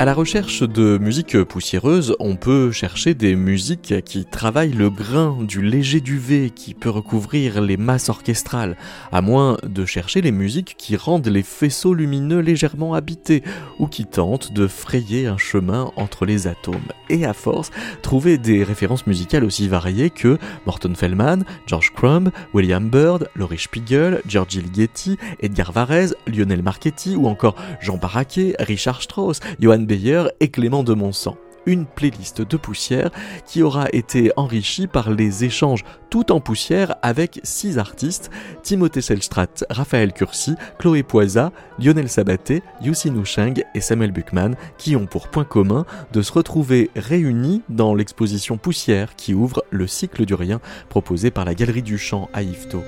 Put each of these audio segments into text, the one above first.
À la recherche de musique poussiéreuse, on peut chercher des musiques qui travaillent le grain du léger duvet qui peut recouvrir les masses orchestrales, à moins de chercher les musiques qui rendent les faisceaux lumineux légèrement habités ou qui tentent de frayer un chemin entre les atomes. Et à force, trouver des références musicales aussi variées que Morton Feldman, George Crumb, William Byrd, Laurie Spiegel, Giorgi Ligeti, Edgar Varese, Lionel Marchetti ou encore Jean Barraquet, Richard Strauss, Johann Beyer et Clément de Monsant. Une playlist de poussière qui aura été enrichie par les échanges tout en poussière avec six artistes Timothée Selstrat, Raphaël Cursi, Chloé Poisa, Lionel Sabaté, Yussi Noucheng et Samuel Buchmann qui ont pour point commun de se retrouver réunis dans l'exposition Poussière qui ouvre le cycle du rien proposé par la Galerie du Chant à Yvetot.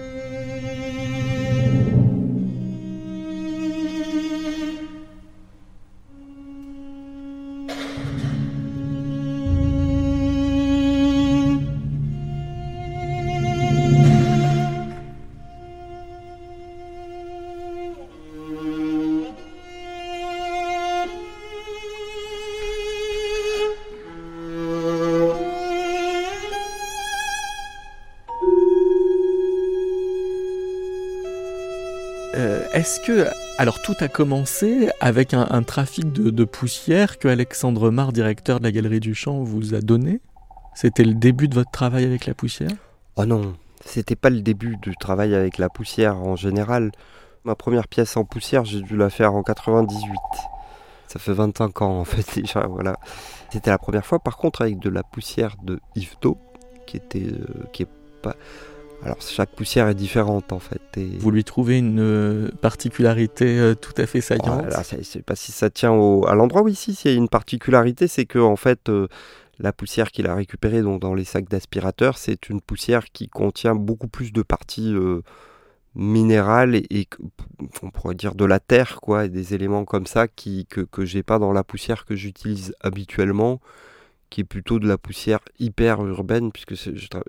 Que, alors tout a commencé avec un, trafic de, poussière que Alexandre Mar, directeur de la Galerie du Champ, vous a donné? C'était le début de votre travail avec la poussière? Oh non, c'était pas le début du travail avec la poussière en général. Ma première pièce en poussière, j'ai dû la faire en 98. Ça fait 25 ans en fait déjà, voilà. C'était la première fois par contre avec de la poussière de Yvetot, qui était euh, qui est pas alors chaque poussière est différente en fait. Vous lui trouvez une euh, particularité euh, tout à fait saillante Je ne sais pas si ça tient à l'endroit où ici, s'il y a une particularité, c'est que en fait euh, la poussière qu'il a récupérée donc, dans les sacs d'aspirateur, c'est une poussière qui contient beaucoup plus de parties minérales et, on pourrait dire de la terre, quoi, et des éléments comme ça qui, que, que j'ai pas dans la poussière que j'utilise habituellement qui est plutôt de la poussière hyper urbaine, puisque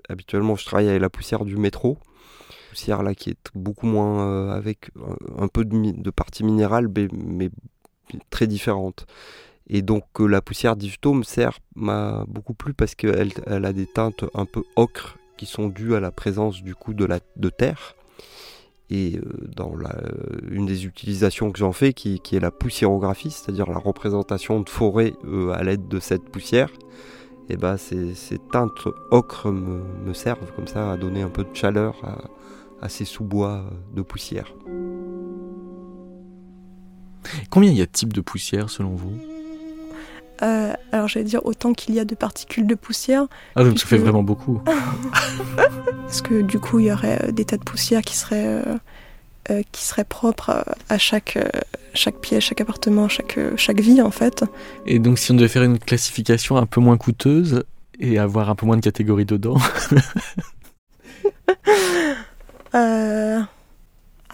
habituellement je travaille avec la poussière du métro. Poussière là qui est beaucoup moins euh, avec un peu de, de partie minérale, mais, très différente. Et donc euh, la poussière me sert m'a beaucoup plu parce qu'elle elle a des teintes un peu ocre qui sont dues à la présence du coup de, la, de terre. Et euh, dans la, une des utilisations que j'en fais, qui, est la poussiérographie, c'est-à-dire la représentation de forêt à l'aide de cette poussière, et bah ces, teintes ocre me, servent comme ça à donner un peu de chaleur à, ces sous-bois de poussière. Combien il y a de types de poussière selon vous? Euh, alors j'allais dire autant qu'il y a de particules de poussière. Ah donc ça fait vraiment beaucoup. Parce que du coup il y aurait euh, des tas de poussière qui seraient euh, euh, qui serait propre à chaque, chaque pièce, chaque appartement, chaque, chaque vie en fait. Et donc si on devait faire une classification un peu moins coûteuse et avoir un peu moins de catégories dedans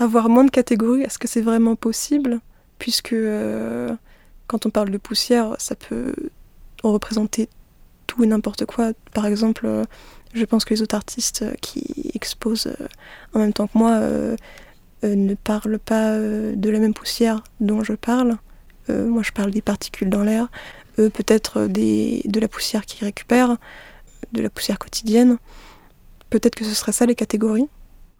Avoir moins de catégories, est-ce que c'est vraiment possible? Puisque quand on parle de poussière, ça peut représenter tout et n'importe quoi. Par exemple, je pense que les autres artistes qui exposent en même temps que moi euh, ne parle pas euh, de la même poussière dont je parle. Euh, moi, je parle des particules dans l'air, peut-être de la poussière qu'ils récupèrent, de la poussière quotidienne. Peut-être que ce serait ça les catégories.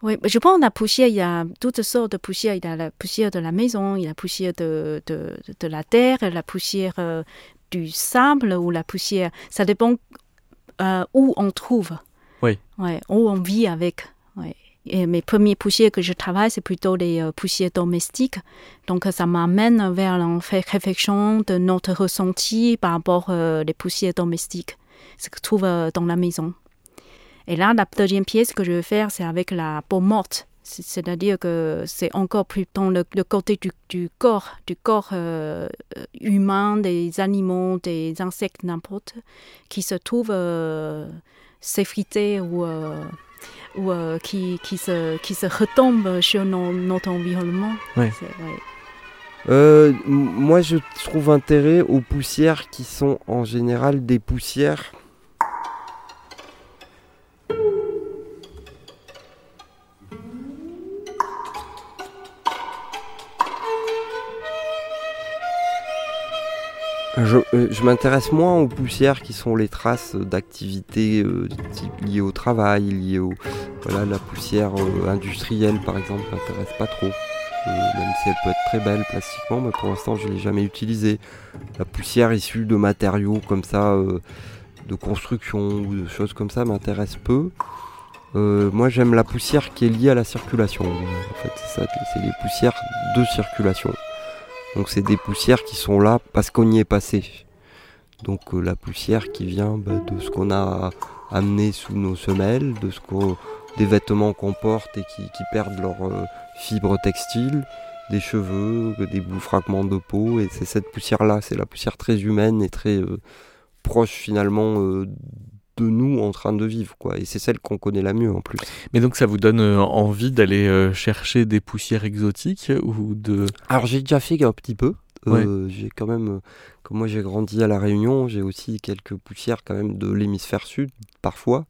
Oui, je pense que la poussière, il y a toutes sortes de poussières. Il y a la poussière de la maison, il y a la poussière de, de, de la terre, la poussière du sable ou la poussière. Ça dépend où on trouve. Oui. Ouais, où on vit avec. Ouais mes premiers poussières que je travaille, c'est plutôt les euh, poussières domestiques. Donc, ça m'amène vers la réflexion de notre ressenti par rapport aux euh, poussières domestiques, ce que je trouve euh, dans la maison. Et là, la deuxième pièce que je vais faire, c'est avec la peau morte. C'est-à-dire que c'est encore plus dans le, côté du, corps, du corps humain, des animaux, des insectes, n'importe, qui se trouvent s'effriter ou ou euh, qui, qui, se, qui se retombe sur notre environnement. Euh, moi, je trouve intérêt aux poussières qui sont en général des poussières Je, euh, je m'intéresse moins aux poussières qui sont les traces d'activités euh, liées au travail, liées au voilà la poussière euh, industrielle par exemple m'intéresse pas trop. Même si elle peut être très belle plastiquement, mais pour l'instant je l'ai jamais utilisée. La poussière issue de matériaux comme ça, de construction ou de choses comme ça m'intéresse peu. Moi j'aime la poussière qui est liée à la circulation. En fait c'est ça, c'est les poussières de circulation. Donc c'est des poussières qui sont là parce qu'on y est passé. Donc euh, la poussière qui vient bah, de ce qu'on a amené sous nos semelles, de ce des vêtements qu'on porte et qui, perdent leur euh, fibre textile, des cheveux, des bouts fragments de peau. Et c'est cette poussière-là, c'est la poussière très humaine et très euh, proche finalement euh, de nous en train de vivre. Quoi. Et c'est celle qu'on connaît la mieux en plus. Mais donc ça vous donne euh, envie d'aller euh, chercher des poussières exotiques ou de... Alors j'ai déjà fait un petit peu. Ouais. Euh, j'ai quand même, comme moi j'ai grandi à La Réunion, j'ai aussi quelques poussières quand même de l'hémisphère sud, parfois.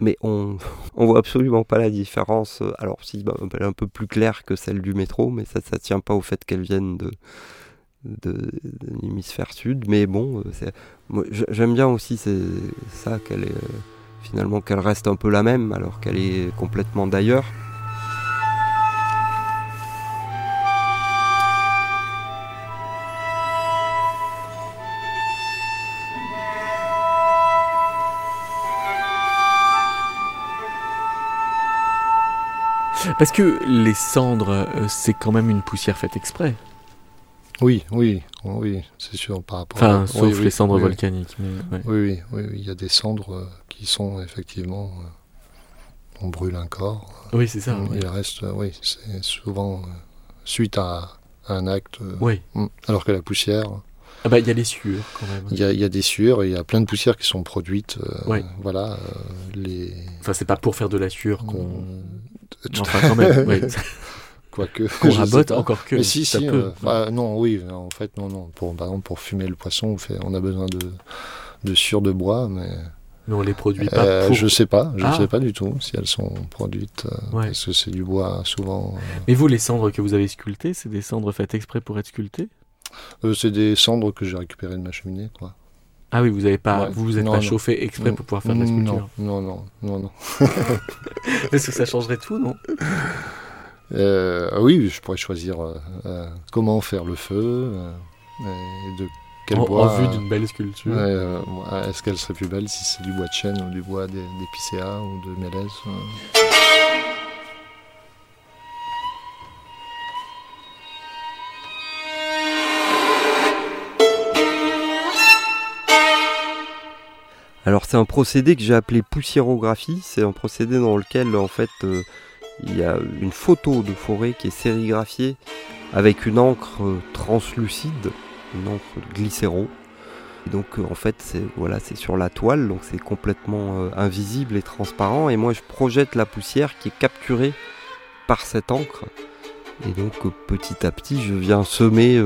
Mais on, on voit absolument pas la différence. Alors si, bah, elle est un peu plus claire que celle du métro, mais ça, ça tient pas au fait qu'elles viennent de, de, l'hémisphère sud. Mais bon, euh, j'aime bien aussi ça qu'elle est euh, finalement qu'elle reste un peu la même alors qu'elle est complètement d'ailleurs. Parce que les cendres, euh, c'est quand même une poussière faite exprès. Oui, oui, oui, c'est sûr par rapport. Enfin, à... sauf oui, oui, les cendres oui, volcaniques. Mais. Oui, oui, oui, oui, il y a des cendres euh, qui sont effectivement. euh, on brûle un corps. Oui, c'est ça. il reste, euh, oui, c'est souvent suite à, un acte. Oui. mm. Alors que la poussière, Ah bah, il y a les sueurs quand même. il y, a- y a des sueurs et il y a plein de poussières qui sont produites. euh, Ouais. Voilà, euh, les. Enfin, c'est pas pour faire de la sueur qu'on. Tout- Enfin, quand même. oui. Quoique. Qu'on rabote encore que. Mais si, ça si. peut. euh, non, oui, en fait, non, non. Pour, par exemple, pour fumer le poisson, on, fait, on a besoin de, de sciure de bois, mais Mais on les produit pas euh, pour. je sais pas, je Ah. sais pas du tout si elles sont produites, euh, Ouais. parce que c'est du bois souvent. euh, Mais vous, les cendres que vous avez sculptées, c'est des cendres faites exprès pour être sculptées? Euh, c'est des cendres que j'ai récupérées de ma cheminée, quoi. Ah oui, vous avez pas, Ouais. vous vous êtes Non, pas non. chauffé exprès pour pouvoir faire de la sculpture. Non, non, non, non. non. Est-ce que ça changerait tout, non? Euh, oui, je pourrais choisir euh, euh, comment faire le feu euh, et de quel en, bois. en vue d'une belle sculpture. Euh, Est-ce qu'elle serait plus belle si c'est du bois de chêne ou du bois d'é- d'épicéa ou de mélèze euh. Alors c'est un procédé que j'ai appelé poussiérographie. C'est un procédé dans lequel en fait euh, il y a une photo de forêt qui est sérigraphiée avec une encre euh, translucide, une encre glycéro. Et donc euh, en fait c'est voilà c'est sur la toile donc c'est complètement euh, invisible et transparent et moi je projette la poussière qui est capturée par cette encre. Et donc petit à petit je viens semer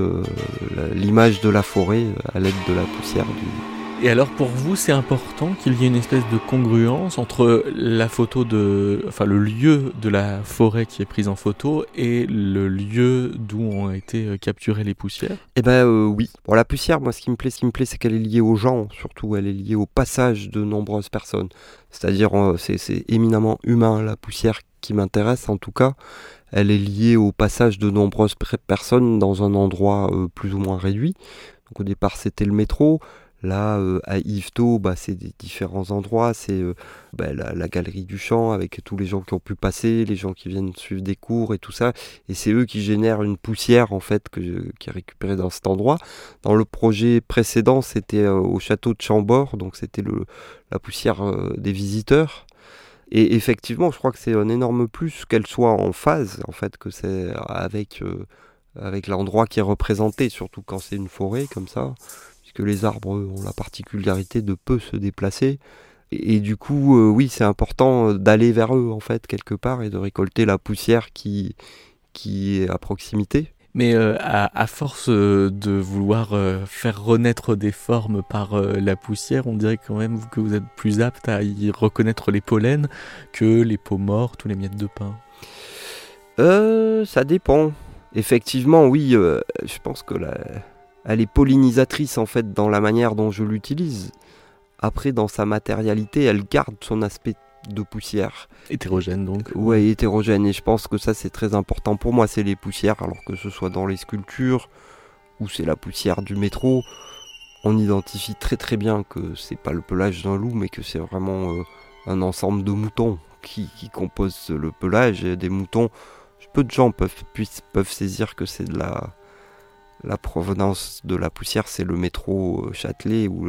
l'image de la forêt à l'aide de la poussière du, Et alors pour vous, c'est important qu'il y ait une espèce de congruence entre la photo de, enfin le lieu de la forêt qui est prise en photo et le lieu d'où ont été euh, capturées les poussières? Eh ben euh, oui. Bon, la poussière, moi, ce qui me plaît, ce qui me plaît, c'est qu'elle est liée aux gens, surtout. Elle est liée au passage de nombreuses personnes. C'est-à-dire, euh, c'est, éminemment humain, la poussière qui m'intéresse, en tout cas. Elle est liée au passage de nombreuses personnes dans un endroit plus ou moins réduit. Donc au départ, c'était le métro. Là, euh, à Yvetot, bah, c'est des différents endroits. C'est euh, bah, la, galerie du champ avec tous les gens qui ont pu passer, les gens qui viennent suivre des cours et tout ça. Et c'est eux qui génèrent une poussière en fait qui est récupérée dans cet endroit. Dans le projet précédent, c'était euh, au château de Chambord, donc c'était la poussière des visiteurs. Et effectivement, je crois que c'est un énorme plus qu'elle soit en phase, en fait, que c'est avec l'endroit qui est représenté, surtout quand c'est une forêt comme ça, puisque les arbres ont la particularité de peu se déplacer. Et, et du coup, euh, oui, c'est important euh, d'aller vers eux, en fait, quelque part, et de récolter la poussière qui qui est à proximité. Mais euh, à, à force de vouloir faire renaître des formes par la poussière, on dirait quand même que vous êtes plus apte à y reconnaître les pollens que les peaux mortes ou les miettes de pain. Euh, ça dépend. Effectivement, oui, euh, je pense que la, elle est pollinisatrice en fait dans la manière dont je l'utilise. Après, dans sa matérialité, elle garde son aspect de poussière. Hétérogène donc. Ouais, hétérogène. Et je pense que ça, c'est très important pour moi. C'est les poussières, alors que ce soit dans les sculptures ou c'est la poussière du métro. On identifie très très bien que c'est pas le pelage d'un loup, mais que c'est vraiment euh, un ensemble de moutons qui, qui composent le pelage. Et des moutons, peu de gens peuvent, peuvent saisir que c'est de la, la provenance de la poussière, c'est le métro euh, Châtelet ou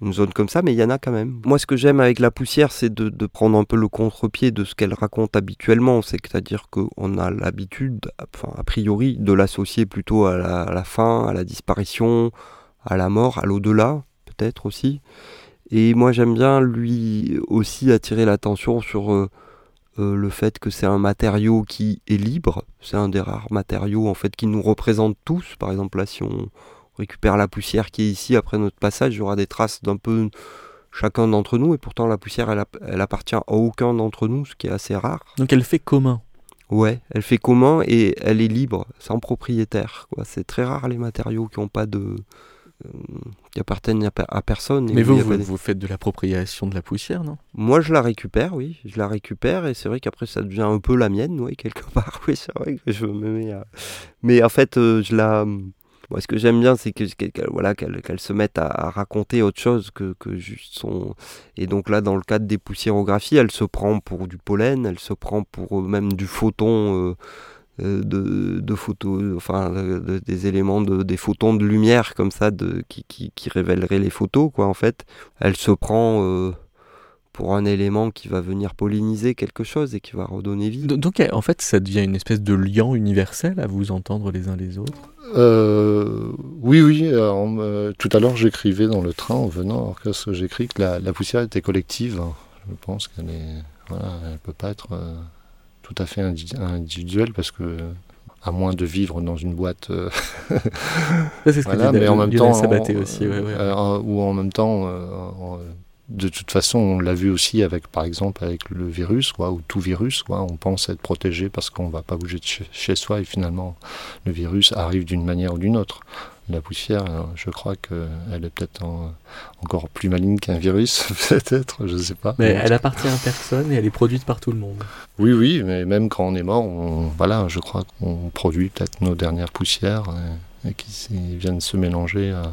une zone comme ça, mais il y en a quand même. Moi, ce que j'aime avec la poussière, c'est de, prendre un peu le contre-pied de ce qu'elle raconte habituellement. C'est-à-dire qu'on a l'habitude, a priori, de l'associer plutôt à la, fin, à la disparition, à la mort, à l'au-delà, peut-être aussi. Et moi, j'aime bien lui aussi attirer l'attention sur euh, euh, le fait que c'est un matériau qui est libre. C'est un des rares matériaux en fait qui nous représente tous. Par exemple, là, si on récupère la poussière qui est ici après notre passage, il y aura des traces d'un peu chacun d'entre nous, et pourtant la poussière, elle, appartient à aucun d'entre nous, ce qui est assez rare. Donc elle fait commun Ouais, elle fait commun et elle est libre, sans propriétaire. C'est très rare les matériaux qui n'ont pas de, qui appartiennent à, personne. Mais vous, vous, faites de l'appropriation de la poussière, non? Moi, je la récupère, oui. Je la récupère et c'est vrai qu'après, ça devient un peu la mienne, oui, quelque part. Oui, c'est vrai que je me mets à... Mais en fait, euh, je la moi, ce que j'aime bien, c'est que voilà, qu'elle se mette à, raconter autre chose que, que, juste son. Et donc là, dans le cadre des poussiérographies, elle se prend pour du pollen, elle se prend pour euh, même du photon. Euh, euh, de, de, photos, enfin des éléments de, des photons de lumière comme ça de, qui, qui, qui révéleraient les photos quoi en fait. Elle se prend pour un élément qui va venir polliniser quelque chose et qui va redonner vie. Donc en fait ça devient une espèce de lien universel à vous entendre les uns les autres? Euh, Oui, oui. Euh, tout à l'heure j'écrivais dans le train en venant, alors que j'écris que la, poussière était collective. Je pense qu'elle est, voilà, elle peut pas être euh, tout à fait individuelle parce que à moins de vivre dans une boîte. c'est ce que mais en même temps, aussi, ou en même temps, de toute façon, on l'a vu aussi avec, par exemple, avec le virus, quoi, ou tout virus, quoi. On pense être protégé parce qu'on ne va pas bouger de chez, soi et finalement, le virus arrive d'une manière ou d'une autre. La poussière, euh, je crois qu'elle est peut-être encore plus maligne qu'un virus, peut-être, je ne sais pas. Mais elle appartient à personne et elle est produite par tout le monde. Oui, oui, mais même quand on est mort, on, voilà, je crois qu'on produit peut-être nos dernières poussières et, et qui viennent se mélanger à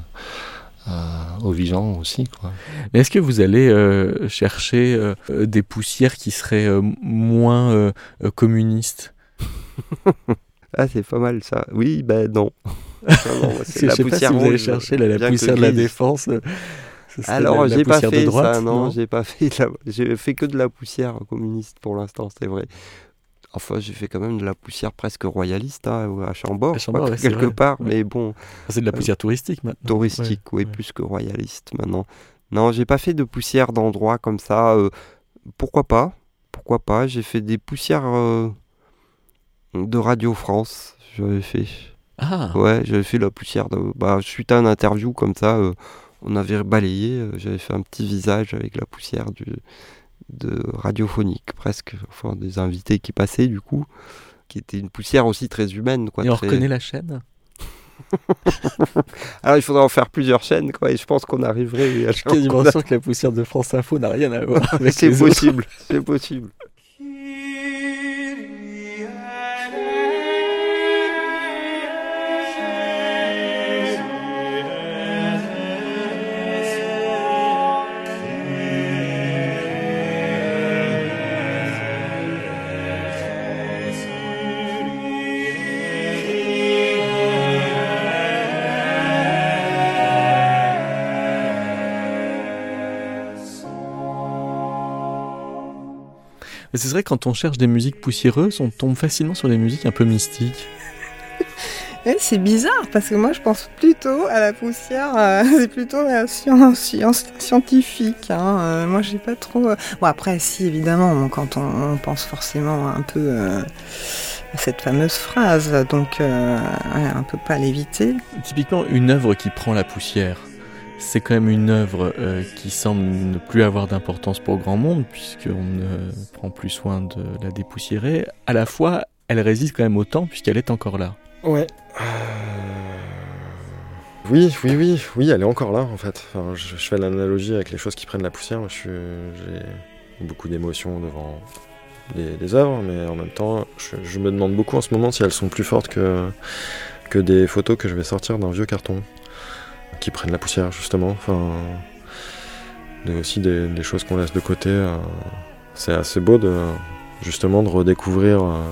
aux vivants aussi. Quoi. Mais est-ce que vous allez euh, chercher euh, des poussières qui seraient euh, moins communistes? Ah, c'est pas mal ça. Oui, ben non. C'est la poussière pas si vous allez chercher la, poussière de la défense. Alors, j'ai pas fait ça, non, j'ai pas fait. J'ai fait que de la poussière communiste pour l'instant, c'est vrai. Enfin, j'ai fait quand même de la poussière presque royaliste hein, à Chambord, quelque part, mais bon. Ah, c'est de la poussière touristique maintenant. Touristique, oui, plus que royaliste maintenant. Non, j'ai pas fait de poussière d'endroits comme ça. Euh, pourquoi pas Pourquoi pas J'ai fait des poussières euh, de Radio France. J'avais fait. Ah. Ouais, j'avais fait la poussière de. Bah, suite à une interview comme ça, euh, on avait balayé. j'avais fait un petit visage avec la poussière du de radiophonique presque, enfin des invités qui passaient du coup, qui était une poussière aussi très humaine. Quoi, et on reconnaît la chaîne Alors il faudrait en faire plusieurs chaînes, quoi, et je pense qu'on arriverait. À je suis quasiment sûr que la poussière de France Info n'a rien à voir avec C'est possible, c'est possible. C'est vrai, quand on cherche des musiques poussiéreuses, on tombe facilement sur des musiques un peu mystiques. Eh, c'est bizarre parce que moi je pense plutôt à la poussière, euh, c'est plutôt la science, science scientifique. Hein. Euh, moi j'ai pas trop. Euh, bon après si évidemment quand on, pense forcément un peu à cette fameuse phrase, donc on peut pas l'éviter. Typiquement une œuvre qui prend la poussière c'est quand même une œuvre euh, qui semble ne plus avoir d'importance pour grand monde, puisqu'on ne prend plus soin de la dépoussiérer. À la fois, elle résiste quand même au temps, puisqu'elle est encore là. Ouais. Euh, Oui, oui, oui, oui, elle est encore là en fait. Enfin, je, fais l'analogie avec les choses qui prennent la poussière. J'ai beaucoup d'émotions devant les, œuvres, mais en même temps, je, me demande beaucoup en ce moment si elles sont plus fortes que, que des photos que je vais sortir d'un vieux carton qui prennent la poussière justement. Enfin, aussi des, choses qu'on laisse de côté. Euh, c'est assez beau de justement de redécouvrir. Euh,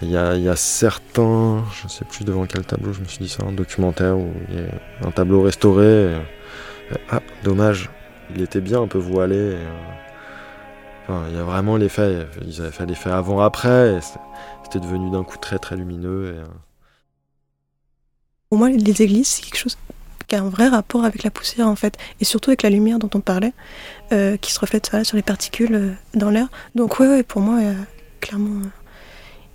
il y, a, certains, je sais plus devant quel tableau je me suis dit ça, un documentaire où il y a un tableau restauré. ah, dommage, il était bien un peu voilé. enfin, il y a vraiment l'effet, ils avaient fait l'effet avant-après, c'était devenu d'un coup très très lumineux. Pour moi, les églises, c'est quelque chose qui a un vrai rapport avec la poussière en fait, et surtout avec la lumière dont on parlait, euh, qui se reflète sur les particules euh, dans l'air. Donc ouais, pour moi, clairement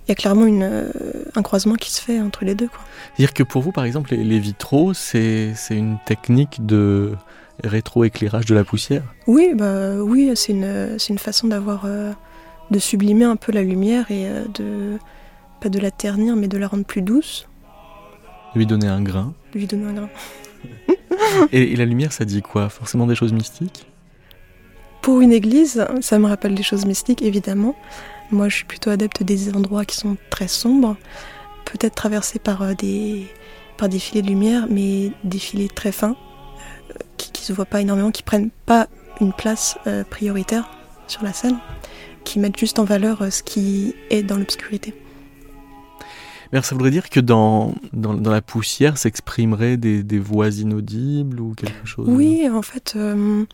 il y a clairement une, euh, un croisement qui se fait entre les deux. C'est-à-dire que pour vous, par exemple, les, vitraux, c'est une technique de rétroéclairage de la poussière? Oui, bah, oui c'est une, une, façon d'avoir de sublimer un peu la lumière et de pas de la ternir, mais de la rendre plus douce. Lui donner un grain. Lui donner un grain. Et, la lumière, ça dit quoi Forcément des choses mystiques Pour une église, ça me rappelle des choses mystiques, évidemment. Moi, je suis plutôt adepte des endroits qui sont très sombres, peut-être traversés par euh, des, par des filets de lumière, mais des filets très fins, euh, qui ne se voient pas énormément, qui prennent pas une place euh, prioritaire sur la scène, qui mettent juste en valeur ce qui est dans l'obscurité. Mais ça voudrait dire que dans, dans, la poussière s'exprimeraient des, des, voix inaudibles ou quelque chose Oui, en fait, euh,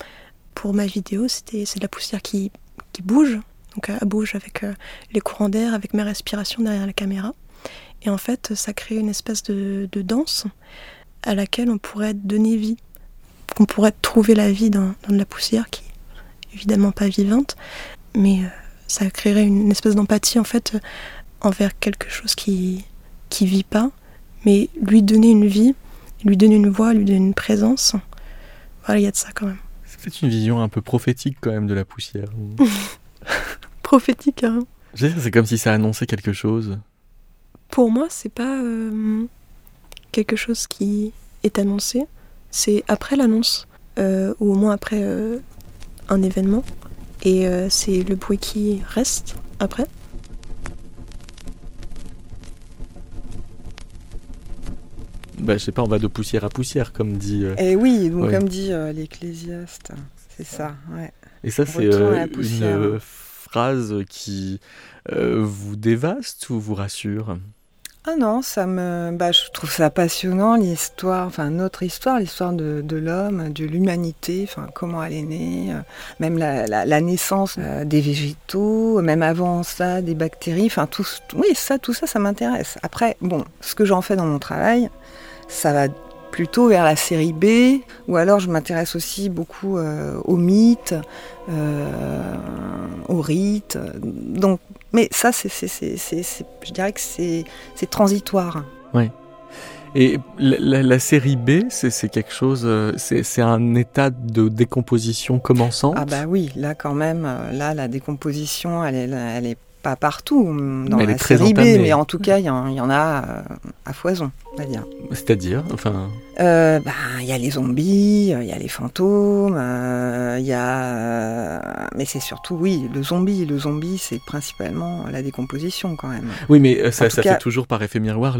pour ma vidéo, c'est de la poussière qui, qui bouge. Donc elle bouge avec euh, les courants d'air, avec mes respirations derrière la caméra. Et en fait, ça crée une espèce de, de danse à laquelle on pourrait donner vie, qu'on pourrait trouver la vie dans, dans, de la poussière qui est évidemment pas vivante, mais euh, ça créerait une espèce d'empathie en fait envers quelque chose qui, qui vit pas, mais lui donner une vie, lui donner une voix, lui donner une présence. Voilà, il y a de ça quand même. C'est une vision un peu prophétique quand même de la poussière. prophétique, hein. C'est comme si ça annonçait quelque chose. Pour moi, c'est pas euh, quelque chose qui est annoncé, c'est après l'annonce, euh, ou au moins après euh, un événement, et c'est le bruit qui reste après. Bah, je sais pas, on va de poussière à poussière, comme dit. Euh, Et eh oui, donc comme dit euh, l'Ecclésiaste, c'est ça. Ouais. Et ça, c'est euh, une phrase qui vous dévaste ou vous rassure? Ah non, ça me, bah, je trouve ça passionnant l'histoire, enfin notre histoire, l'histoire de, de l'homme, de l'humanité, enfin comment elle est née, même la, la, naissance des végétaux, même avant ça des bactéries, enfin tout, oui ça, tout ça, ça m'intéresse. Après, bon, ce que j'en fais dans mon travail, ça va plutôt vers la série B, ou alors je m'intéresse aussi beaucoup euh, aux mythes, euh, aux rites. Donc, mais ça, c'est, je dirais que c'est, transitoire. Oui. Et la, série B, c'est, quelque chose, euh, c'est, un état de décomposition commençante? Ah bah oui, là quand même, là la décomposition, elle est, elle est pas partout dans la série B, mais en tout cas, il y, en a euh, à foison, on va dire. C'est-à-dire, enfin. Euh, bah, il y a les zombies, il y a les fantômes, euh, il y a, mais c'est surtout, oui, le zombie. Le zombie, c'est principalement la décomposition quand même. Oui, mais ça, ça fait toujours par effet miroir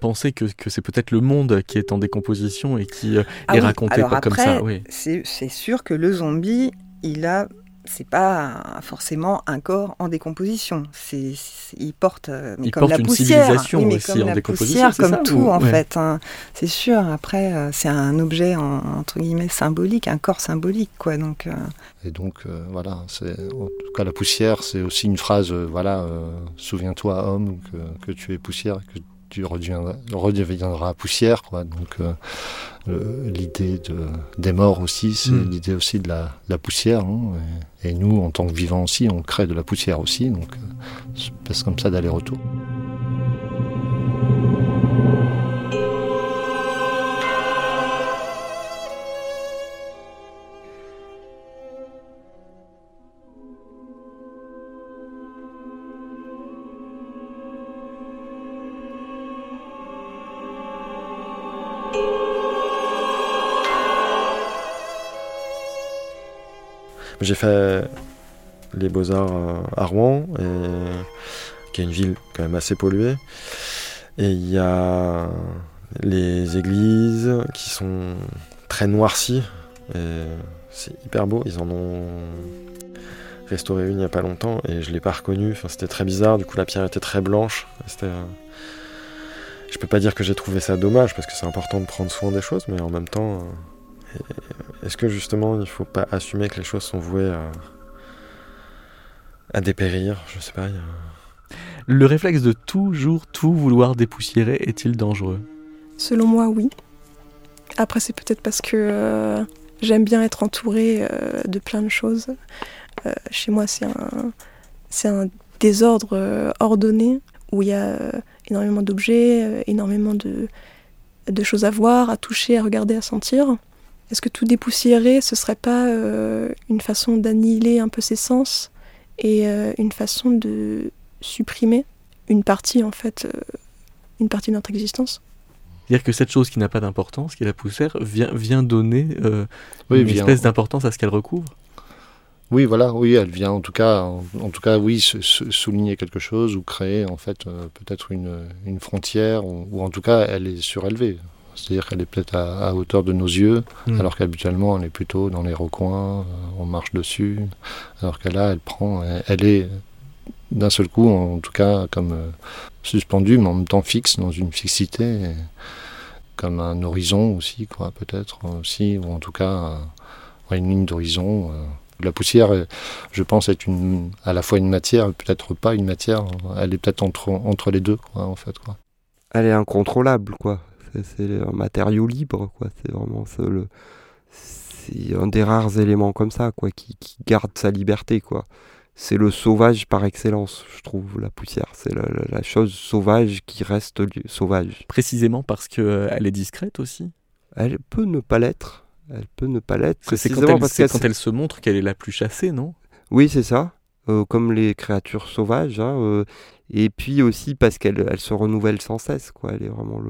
penser que, que c'est peut-être le monde qui est en décomposition et qui ah est raconté pas comme ça. Oui. C'est sûr que le zombie, il a c'est pas forcément un corps en décomposition. C'est, il porte, euh, mais comme la poussière, oui, mais comme la poussière, comme tout en fait. Hein. C'est sûr. Après, euh, c'est un objet entre guillemets symbolique, un corps symbolique, quoi. Donc. Euh. Et donc voilà, c'est en tout cas la poussière, c'est aussi une phrase. voilà, souviens-toi homme que, que, tu es poussière, que tu redeviendras, redeviendras poussière, quoi. Donc l'idée de, des morts aussi, c'est hmm. l'idée aussi de la, la poussière. Hein, et, et, nous, en tant que vivants aussi, on crée de la poussière aussi. Donc, c'est passe comme ça d'aller-retour. J'ai fait les Beaux-Arts à Rouen, qui est une ville quand même assez polluée. Et il y a les églises qui sont très noircies. C'est hyper beau. Ils en ont restauré une il n'y a pas longtemps et je ne l'ai pas reconnue. Enfin, c'était très bizarre. Du coup, la pierre était très blanche. C'était. Je peux pas dire que j'ai trouvé ça dommage parce que c'est important de prendre soin des choses, mais en même temps, euh, est-ce que justement il ne faut pas assumer que les choses sont vouées à, à dépérir? Je sais pas. Le réflexe de toujours tout vouloir dépoussiérer est-il dangereux? Selon moi, oui. Après, c'est peut-être parce que euh, j'aime bien être entourée euh, de plein de choses. Euh, chez moi, c'est un, c'est un désordre ordonné où il y a énormément d'objets, énormément de, de choses à voir, à toucher, à regarder, à sentir. Est-ce que tout dépoussiérer, ce serait pas une façon d'annihiler un peu ses sens et une façon de supprimer une partie en fait, une partie de notre existence? C'est-à-dire que cette chose qui n'a pas d'importance, qui est la poussière, vient, vient donner euh, une espèce d'importance à ce qu'elle recouvre? Oui, voilà, oui, elle vient en tout cas, en, tout cas, oui, souligner quelque chose ou créer en fait euh, peut-être une, une, frontière ou, en tout cas elle est surélevée. C'est-à-dire qu'elle est peut-être à, hauteur de nos yeux, hmm. alors qu'habituellement elle est plutôt dans les recoins, euh, on marche dessus, alors qu'elle là, elle prend, elle, est d'un seul coup, en, tout cas, comme suspendue, mais en même temps fixe dans une fixité comme un horizon aussi, quoi, peut-être aussi, ou en tout cas une ligne d'horizon. Euh. La poussière, je pense, est une, à la fois une matière, peut-être pas une matière. Elle est peut-être entre, entre les deux, quoi, en fait, quoi. Elle est incontrôlable, quoi. C'est un matériau libre, quoi. C'est vraiment le, c'est un des rares éléments comme ça, quoi, qui, qui garde sa liberté, quoi c'est le sauvage par excellence, je trouve, la poussière. C'est la, chose sauvage qui reste sauvage. Précisément parce qu'elle euh, est discrète aussi? Elle peut ne pas l'être. Elle peut ne pas l'être. C'est quand, elle, parce quand elle se montre qu'elle est la plus chassée, non? Oui, c'est ça. Euh, comme les créatures sauvages. Hein, euh, et puis aussi parce qu'elle elle se renouvelle sans cesse. Quoi. Elle est vraiment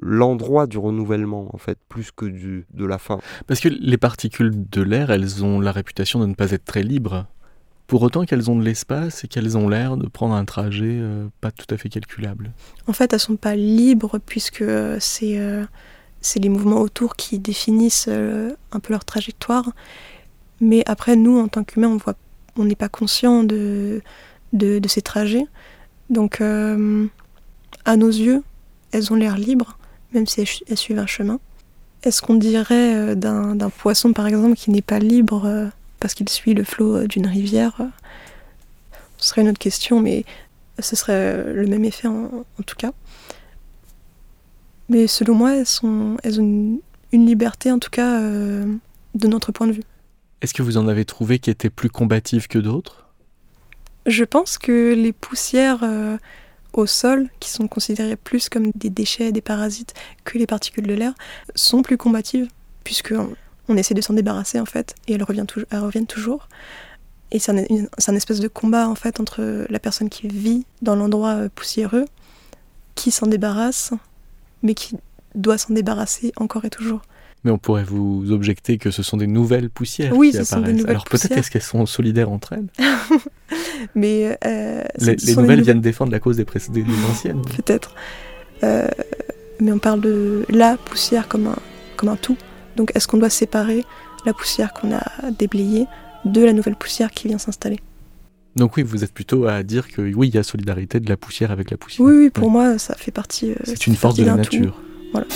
l'endroit du renouvellement, en fait, plus que du, de la fin. Parce que les particules de l'air, elles ont la réputation de ne pas être très libres pour autant qu'elles ont de l'espace et qu'elles ont l'air de prendre un trajet euh, pas tout à fait calculable. En fait, elles sont pas libres puisque euh, c'est euh, c'est les mouvements autour qui définissent un peu leur trajectoire. Mais après, nous, en tant qu'humains, on voit, on n'est pas conscient de, de, de, ces trajets. Donc, à nos yeux, elles ont l'air libres, même si elles, suivent un chemin. Est-ce qu'on dirait d'un poisson, par exemple, qui n'est pas libre parce qu'il suit le flot euh, d'une rivière euh, Ce serait une autre question, mais ce serait le même effet en, tout cas. Mais selon moi, elles, ont une, liberté, en tout cas, euh, de notre point de vue. Est-ce que vous en avez trouvé qui étaient plus combatives que d'autres? Je pense que les poussières au sol, qui sont considérées plus comme des déchets, des parasites que les particules de l'air, sont plus combatives, puisque on essaie de s'en débarrasser en fait, et elles reviennent, reviennent toujours. Et c'est un, espèce de combat en fait entre la personne qui vit dans l'endroit euh, poussiéreux, qui s'en débarrasse, mais qui doit s'en débarrasser encore et toujours. Mais on pourrait vous objecter que ce sont des nouvelles poussières oui, qui ce Sont des nouvelles Alors peut-être est-ce qu'elles sont solidaires entre elles? Mais euh, les, nouvelles viennent défendre la cause des, des anciennes. peut-être. Euh, mais on parle de la poussière comme un, comme un tout. Donc est-ce qu'on doit séparer la poussière qu'on a déblayée de la nouvelle poussière qui vient s'installer? Donc oui, vous êtes plutôt à dire que oui, il y a solidarité de la poussière avec la poussière. Oui, oui pour moi, ça fait partie. Euh, C'est une force de la nature. Voilà.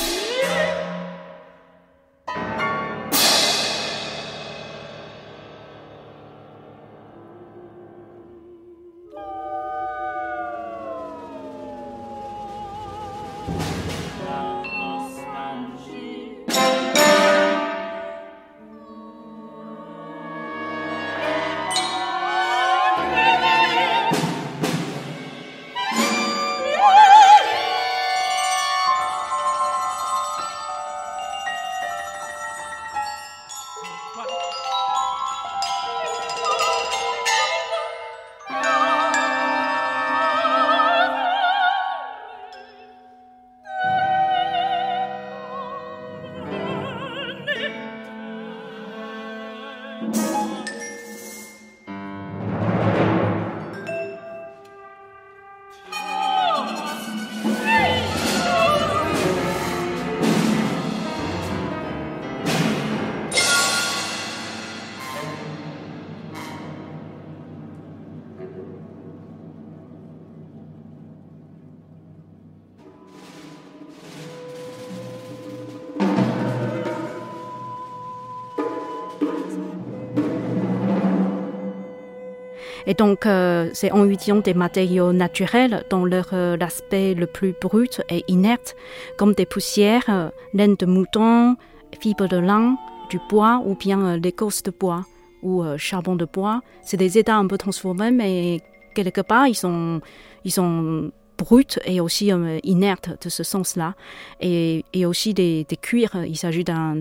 Et donc, euh, c'est en utilisant des matériaux naturels dans leur euh, aspect le plus brut et inerte, comme des poussières, euh, laine de mouton, fibres de lin, du bois ou bien l'écorce de bois ou charbon de bois. C'est des états un peu transformés, mais quelque part, ils sont, ils sont bruts et aussi inertes de ce sens-là. Et, aussi des, cuirs, il s'agit d'un,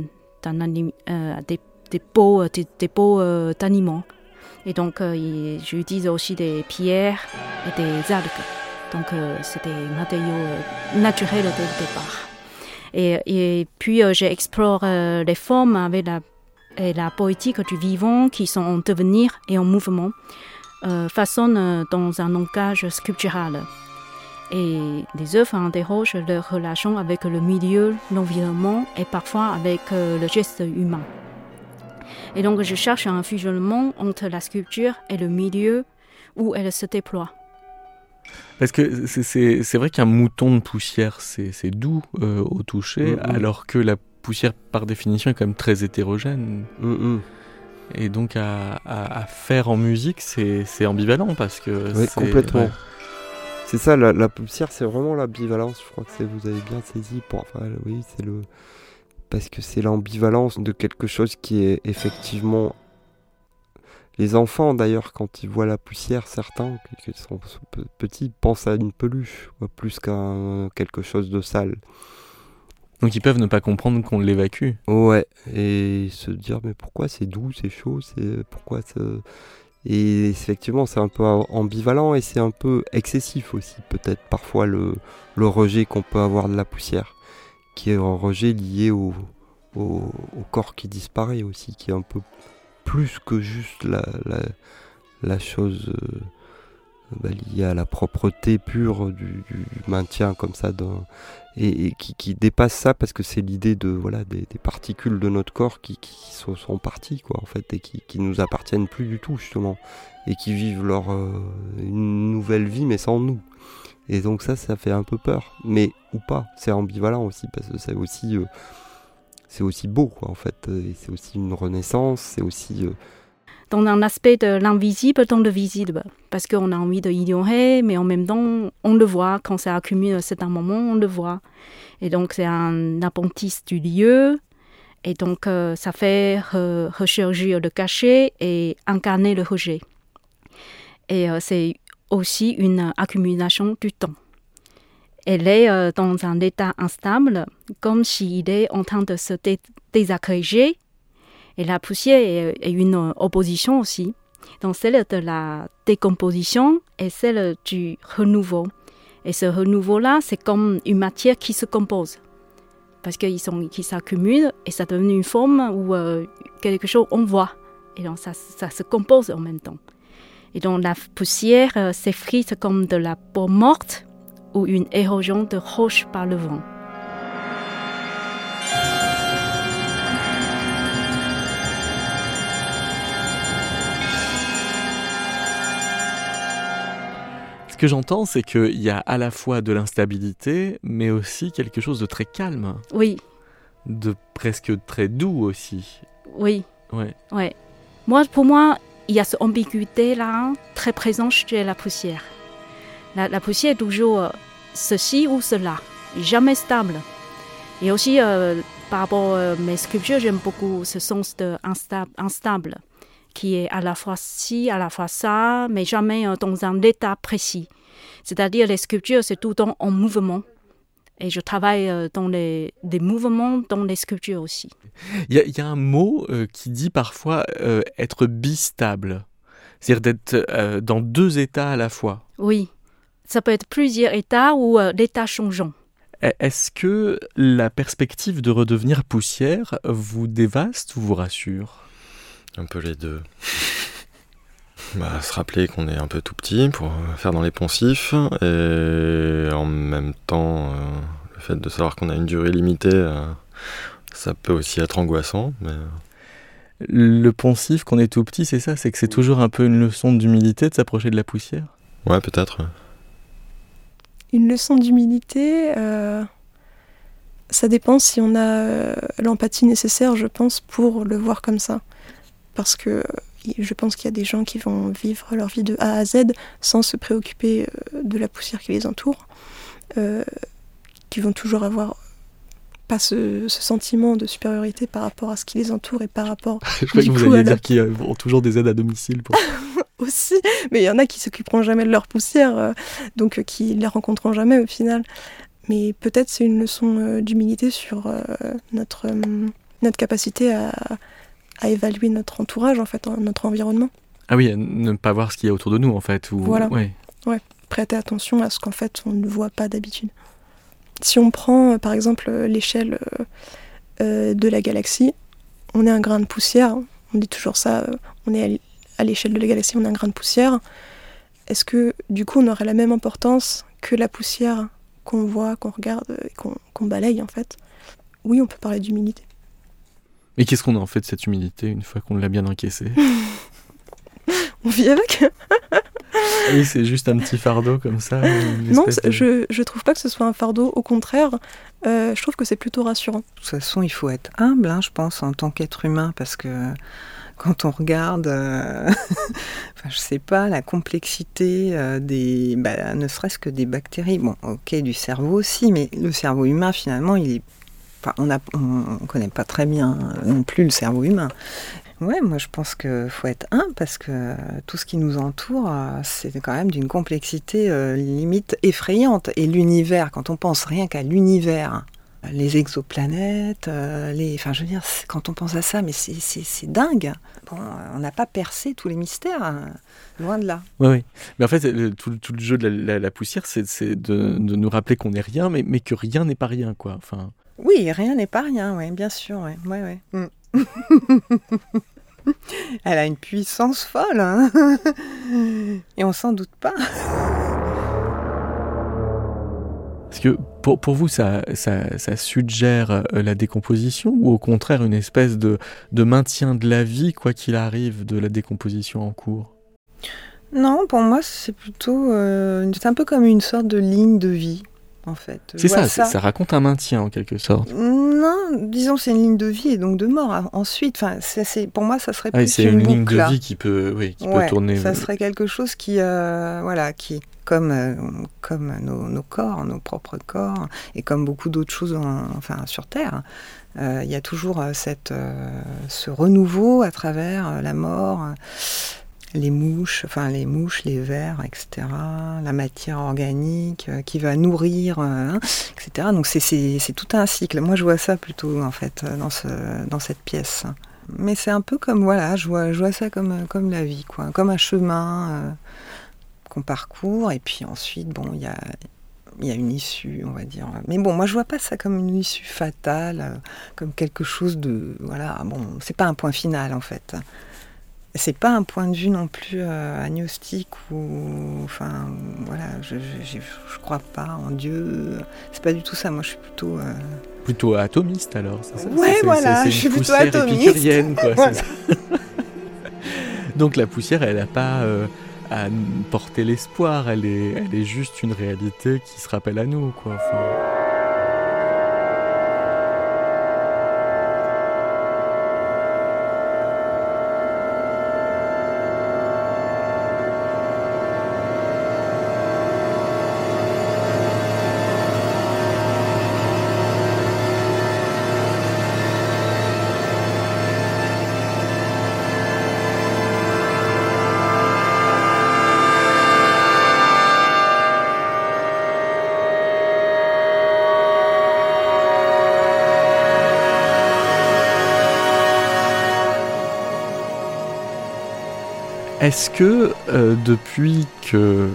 des, peaux, des peaux d'animaux. Et donc, euh, j'utilise aussi des pierres et des algues. Donc, euh, c'est des matériaux euh, naturels dès le départ. Et, puis, j'explore les formes avec la, et la poétique du vivant qui sont en devenir et en mouvement, façonnent dans un langage sculptural. Et les œuvres interrogent leur relation avec le milieu, l'environnement et parfois avec le geste humain. Et donc je cherche un fusionnement entre la sculpture et le milieu où elle se déploie. Parce que c'est vrai qu'un mouton de poussière, c'est doux euh, au toucher, mm, mm. alors que la poussière, par définition, est quand même très hétérogène. Mm, et donc à, faire en musique, c'est ambivalent parce que... Oui, complètement. C'est ça, la, poussière, c'est vraiment l'ambivalence. Je crois que vous avez bien saisi. Pour, enfin, oui, c'est le parce que c'est l'ambivalence de quelque chose qui est effectivement... Les enfants d'ailleurs, quand ils voient la poussière, certains qui sont petits pensent à une peluche, plus qu'à quelque chose de sale. Donc ils peuvent ne pas comprendre qu'on l'évacue. Ouais, et se dire mais pourquoi c'est doux, c'est chaud, c'est pourquoi ça... Et effectivement, c'est un peu ambivalent et c'est un peu excessif aussi, peut-être parfois le, le rejet qu'on peut avoir de la poussière qui est un rejet lié au, au, corps qui disparaît aussi, qui est un peu plus que juste la, la, chose euh, bah, liée à la propreté pure du, maintien comme ça, et, qui, dépasse ça parce que c'est l'idée de voilà des, particules de notre corps qui, qui sont, sont, parties quoi en fait et qui, qui nous appartiennent plus du tout justement et qui vivent leur euh, une nouvelle vie mais sans nous. Et donc ça, ça fait un peu peur. Mais ou pas, c'est ambivalent aussi, parce que c'est aussi, euh, c'est aussi beau, quoi, en fait. C'est aussi une renaissance, c'est aussi... Euh, dans un aspect de l'invisible dans le visible, parce qu'on a envie de l'ignorer, mais en même temps, on le voit, quand ça accumule à un moment, on le voit. Et donc c'est un apprentissage du lieu, et donc euh, ça fait rechercher le cachet et incarner le rejet. Et c'est aussi une accumulation du temps. Elle est euh, dans un état instable, comme s'il est en train de se désagréger. Et la poussière est une opposition aussi, dans celle de la décomposition et celle du renouveau. Et ce renouveau-là, c'est comme une matière qui se compose. Parce qu'ils qui s'accumulent et ça devient une forme ou euh, quelque chose on voit. Et donc ça se compose en même temps. Et donc la poussière euh, s'effrite comme de la peau morte ou une érosion de roche par le vent. Ce que j'entends, c'est qu'il y a à la fois de l'instabilité, mais aussi quelque chose de très calme. Oui. De presque très doux aussi. Oui. Ouais. Ouais. Moi, pour moi, il y a cette ambiguïté-là très présente chez la poussière. La, poussière est toujours euh, ceci ou cela, jamais stable. Et aussi, euh, par rapport à mes sculptures, j'aime beaucoup ce sens de instable, qui est à la fois ci, à la fois ça, mais jamais euh, dans un état précis. C'est-à-dire les sculptures, c'est tout le temps en mouvement. Et je travaille euh, dans les, des mouvements dans les sculptures aussi. Il y, a un mot euh, qui dit parfois euh, être bistable, c'est-à-dire d'être dans deux états à la fois. Oui, ça peut être plusieurs états ou l'état changeant. E, est-ce que la perspective de redevenir poussière vous dévaste ou vous rassure? Un peu les deux. bah, se rappeler qu'on est un peu tout petit pour faire dans les poncifs et en même temps euh, le fait de savoir qu'on a une durée limitée euh, ça peut aussi être angoissant mais... le poncif qu'on est tout petit c'est ça? C'est que c'est toujours un peu une leçon d'humilité de s'approcher de la poussière? Ouais peut-être une leçon d'humilité euh, ça dépend si on a l'empathie nécessaire je pense pour le voir comme ça. Parce que je pense qu'il y a des gens qui vont vivre leur vie de A à Z sans se préoccuper euh, de la poussière qui les entoure, euh, qui vont toujours avoir pas ce, sentiment de supériorité par rapport à ce qui les entoure et par rapport. je crois que vous alliez dire qu'ils ont toujours des aides à domicile. Pour... Aussi, mais il y en a qui s'occuperont jamais de leur poussière, euh, donc qui les rencontreront jamais au final. Mais peut-être c'est une leçon d'humilité sur notre, notre capacité à, à évaluer notre entourage, en fait, notre environnement. Ah oui, ne pas voir ce qu'il y a autour de nous, en fait. Ou... Voilà. Ouais. ouais. Prêter attention à ce qu'en fait on ne voit pas d'habitude. Si on prend euh, par exemple euh, l'échelle euh, de la galaxie, on est un grain de poussière. On dit toujours ça. on est à l'échelle de la galaxie, on est un grain de poussière. Est-ce que du coup on aurait la même importance que la poussière qu'on voit, qu'on regarde, qu'on balaye en fait? Oui, on peut parler d'humilité. Mais qu'est-ce qu'on a en fait de cette humilité une fois qu'on l'a bien encaissée On vit avec? Ah Oui, c'est juste un petit fardeau comme ça. Non, je, je trouve pas que ce soit un fardeau, au contraire, euh, je trouve que c'est plutôt rassurant. De toute façon, il faut être humble, hein, je pense, en tant qu'être humain, parce que quand on regarde, euh, enfin, je sais pas, la complexité euh, des, bah, ne serait-ce que des bactéries, bon, ok, du cerveau aussi, mais le cerveau humain, finalement, il est on ne connaît pas très bien non plus le cerveau humain. Ouais, moi je pense qu'il faut être un parce que tout ce qui nous entoure, c'est quand même d'une complexité euh, limite effrayante. Et l'univers, quand on pense rien qu'à l'univers, les exoplanètes, euh, les, enfin je veux dire, quand on pense à ça, mais c'est dingue. Bon, on n'a pas percé tous les mystères, hein, loin de là. Oui, oui. Mais en fait, tout, le jeu de la, poussière, c'est de, nous rappeler qu'on n'est rien, mais, mais que rien n'est pas rien, quoi. Enfin. Oui, rien n'est pas rien, ouais, bien sûr. Ouais, ouais, mm. Elle a une puissance folle, hein et on s'en doute pas. Est-ce que pour, pour vous, ça, ça, ça, suggère euh, la décomposition ou au contraire une espèce de, de maintien de la vie, quoi qu'il arrive, de la décomposition en cours? Non, pour moi, c'est plutôt. Euh, c'est un peu comme une sorte de ligne de vie en fait. C'est ça, ça, raconte un maintien en quelque sorte. Non, disons c'est une ligne de vie et donc de mort ensuite. Enfin, c'est pour moi ça serait ah, c'est une, ligne de vie qui peut, oui, qui peut tourner. Ça serait quelque chose qui, euh, voilà, qui comme euh, comme nos, corps, nos propres corps et comme beaucoup d'autres choses, enfin sur Terre. Euh, il y a toujours cette, ce renouveau à travers la mort les mouches, enfin les mouches, les vers, etc., la matière organique euh, qui va nourrir, euh, hein, etc. Donc c'est tout un cycle. Moi je vois ça plutôt en fait dans, ce, dans cette pièce. Mais c'est un peu comme, voilà, je vois, je vois ça comme, comme la vie, quoi, comme un chemin euh, qu'on parcourt, et puis ensuite, bon, il y a, y a une issue, on va dire. Mais bon, moi je vois pas ça comme une issue fatale, comme quelque chose de, voilà, bon, c'est pas un point final en fait c'est pas un point de vue non plus euh, agnostique ou enfin voilà je, je, je, crois pas en Dieu. C'est pas du tout ça. Moi je suis plutôt euh, plutôt atomiste alors c'est ça? Ouais voilà je suis plutôt atomiste. quoi, donc la poussière elle a pas euh, à porter l'espoir. Elle est elle est juste une réalité qui se rappelle à nous quoi enfin... Est-ce que euh, depuis que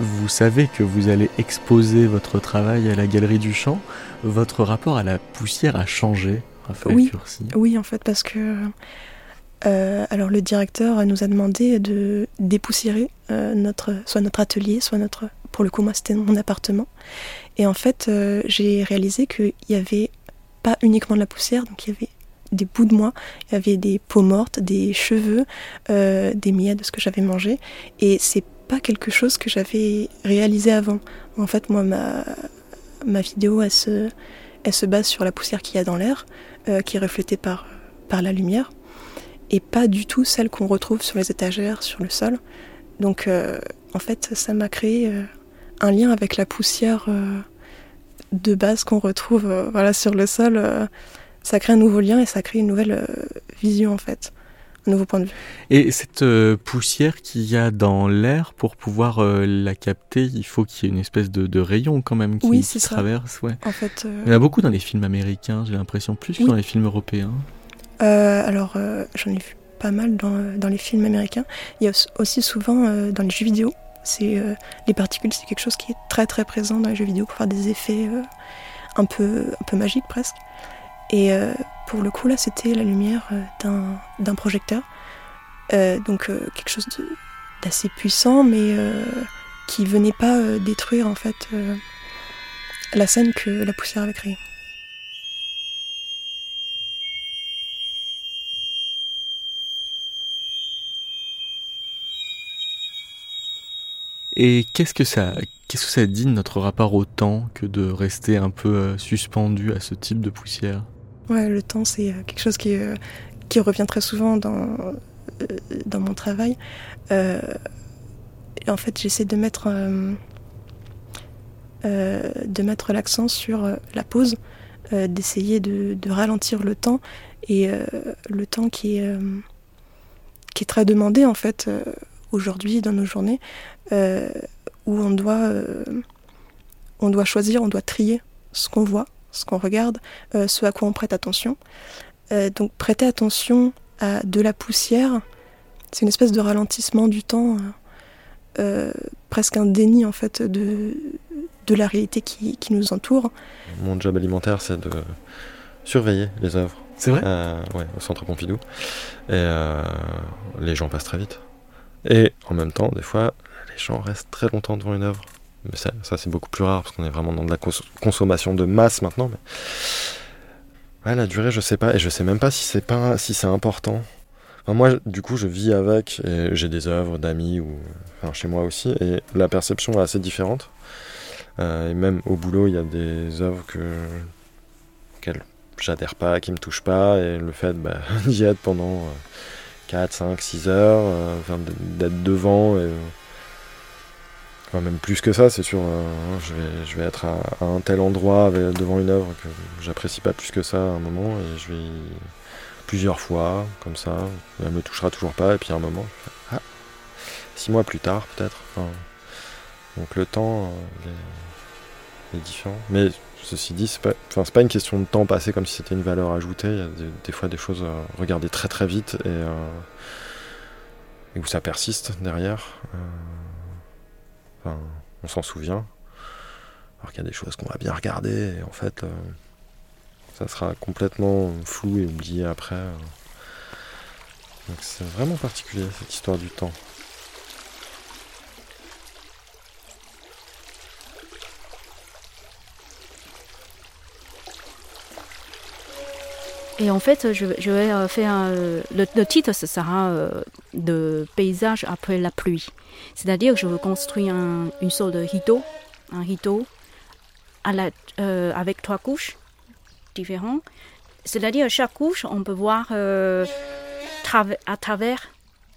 vous savez que vous allez exposer votre travail à la Galerie du Champ, votre rapport à la poussière a changé, Raphaël oui, oui, en fait, parce que euh, alors le directeur nous a demandé de dépoussiérer euh, notre, soit notre atelier, soit notre, pour le coup moi c'était mon appartement. Et en fait j'ai réalisé qu'il n'y avait pas uniquement de la poussière, donc il y avait des bouts de moi. Il y avait des peaux mortes, des cheveux, euh, des miettes de ce que j'avais mangé. Et c'est pas quelque chose que j'avais réalisé avant. En fait, moi, ma, ma vidéo, elle se, elle se base sur la poussière qu'il y a dans l'air, euh, qui est reflétée par, par la lumière. et pas du tout celle qu'on retrouve sur les étagères, sur le sol. Donc en fait, ça m'a créé un lien avec la poussière de base qu'on retrouve voilà, sur le sol. Ça crée un nouveau lien et ça crée une nouvelle vision en fait nouveau point de vue. Et cette euh, poussière qu'il y a dans l'air, pour pouvoir euh, la capter, il faut qu'il y ait une espèce de, rayon quand même qui, oui, traverse. Ouais. En fait, euh, Il y en a beaucoup dans les films américains, j'ai l'impression, plus que dans les films européens. alors, j'en ai vu pas mal dans, dans, les films américains. Il y a aussi souvent dans les jeux vidéo. C'est les particules, c'est quelque chose qui est très très présent dans les jeux vidéo pour faire des effets un peu un peu magiques presque. Et pour le coup, là, c'était la lumière euh, d'un projecteur. Euh, donc euh, quelque chose d'assez puissant, mais qui venait pas détruire en fait la scène que la poussière avait créée. Et qu'est-ce que ça, qu'est-ce que ça dit de notre rapport au temps que de rester un peu suspendu à ce type de poussière? Ouais, le temps, c'est euh, quelque chose qui, euh, qui revient très souvent dans, euh, dans mon travail. en fait, j'essaie de mettre, de mettre l'accent sur la pause, d'essayer de, de, ralentir le temps et le temps qui est, qui est très demandé en fait aujourd'hui dans nos journées, où on doit, on doit choisir, on doit trier ce qu'on voit ce qu'on regarde, euh, ce à quoi on prête attention. Euh, donc prêter attention à de la poussière, c'est une espèce de ralentissement du temps, euh, presque un déni en fait de, de la réalité qui, qui nous entoure. Mon job alimentaire, c'est de surveiller les œuvres. C'est vrai? Ouais, au centre Pompidou. Et les gens passent très vite. Et en même temps, des fois, les gens restent très longtemps devant une œuvre. Mais ça, c'est beaucoup plus rare parce qu'on est vraiment dans de la consommation de masse maintenant. Mais... La durée, je sais pas. Et je sais même pas si c'est pas si c'est important. moi, du coup, je vis avec et j'ai des œuvres d'amis ou enfin, chez moi aussi. Et la perception est assez différente. Euh, et même au boulot, il y a des œuvres que qu'elles j'adhère pas, qui me touchent pas. Et le fait bah, d'y être pendant 4, 5, 6 heures, euh, d'être devant. Et, même plus que ça, c'est sûr. Euh, je, vais, je être à, un tel endroit devant une œuvre que j'apprécie pas plus que ça à un moment et je vais plusieurs fois comme ça. Elle me touchera toujours pas et puis à un moment, ah, six mois plus tard peut-être. donc le temps euh, est, différent. Mais ceci dit, c'est pas, pas une question de temps passé comme si c'était une valeur ajoutée. Il y a des, fois des choses à regarder très très vite et, euh, et où ça persiste derrière on s'en souvient. Alors qu'il y a des choses qu'on va bien regarder et en fait, euh, ça sera complètement flou et oublié après. Euh. Donc c'est vraiment particulier cette histoire du temps. Et en fait, je, vais euh, faire le, le, titre, ce sera de paysage après la pluie. C'est-à-dire que je veux construire une sorte de rideau, un rideau euh, avec trois couches différentes. C'est-à-dire chaque couche, on peut voir euh, à travers,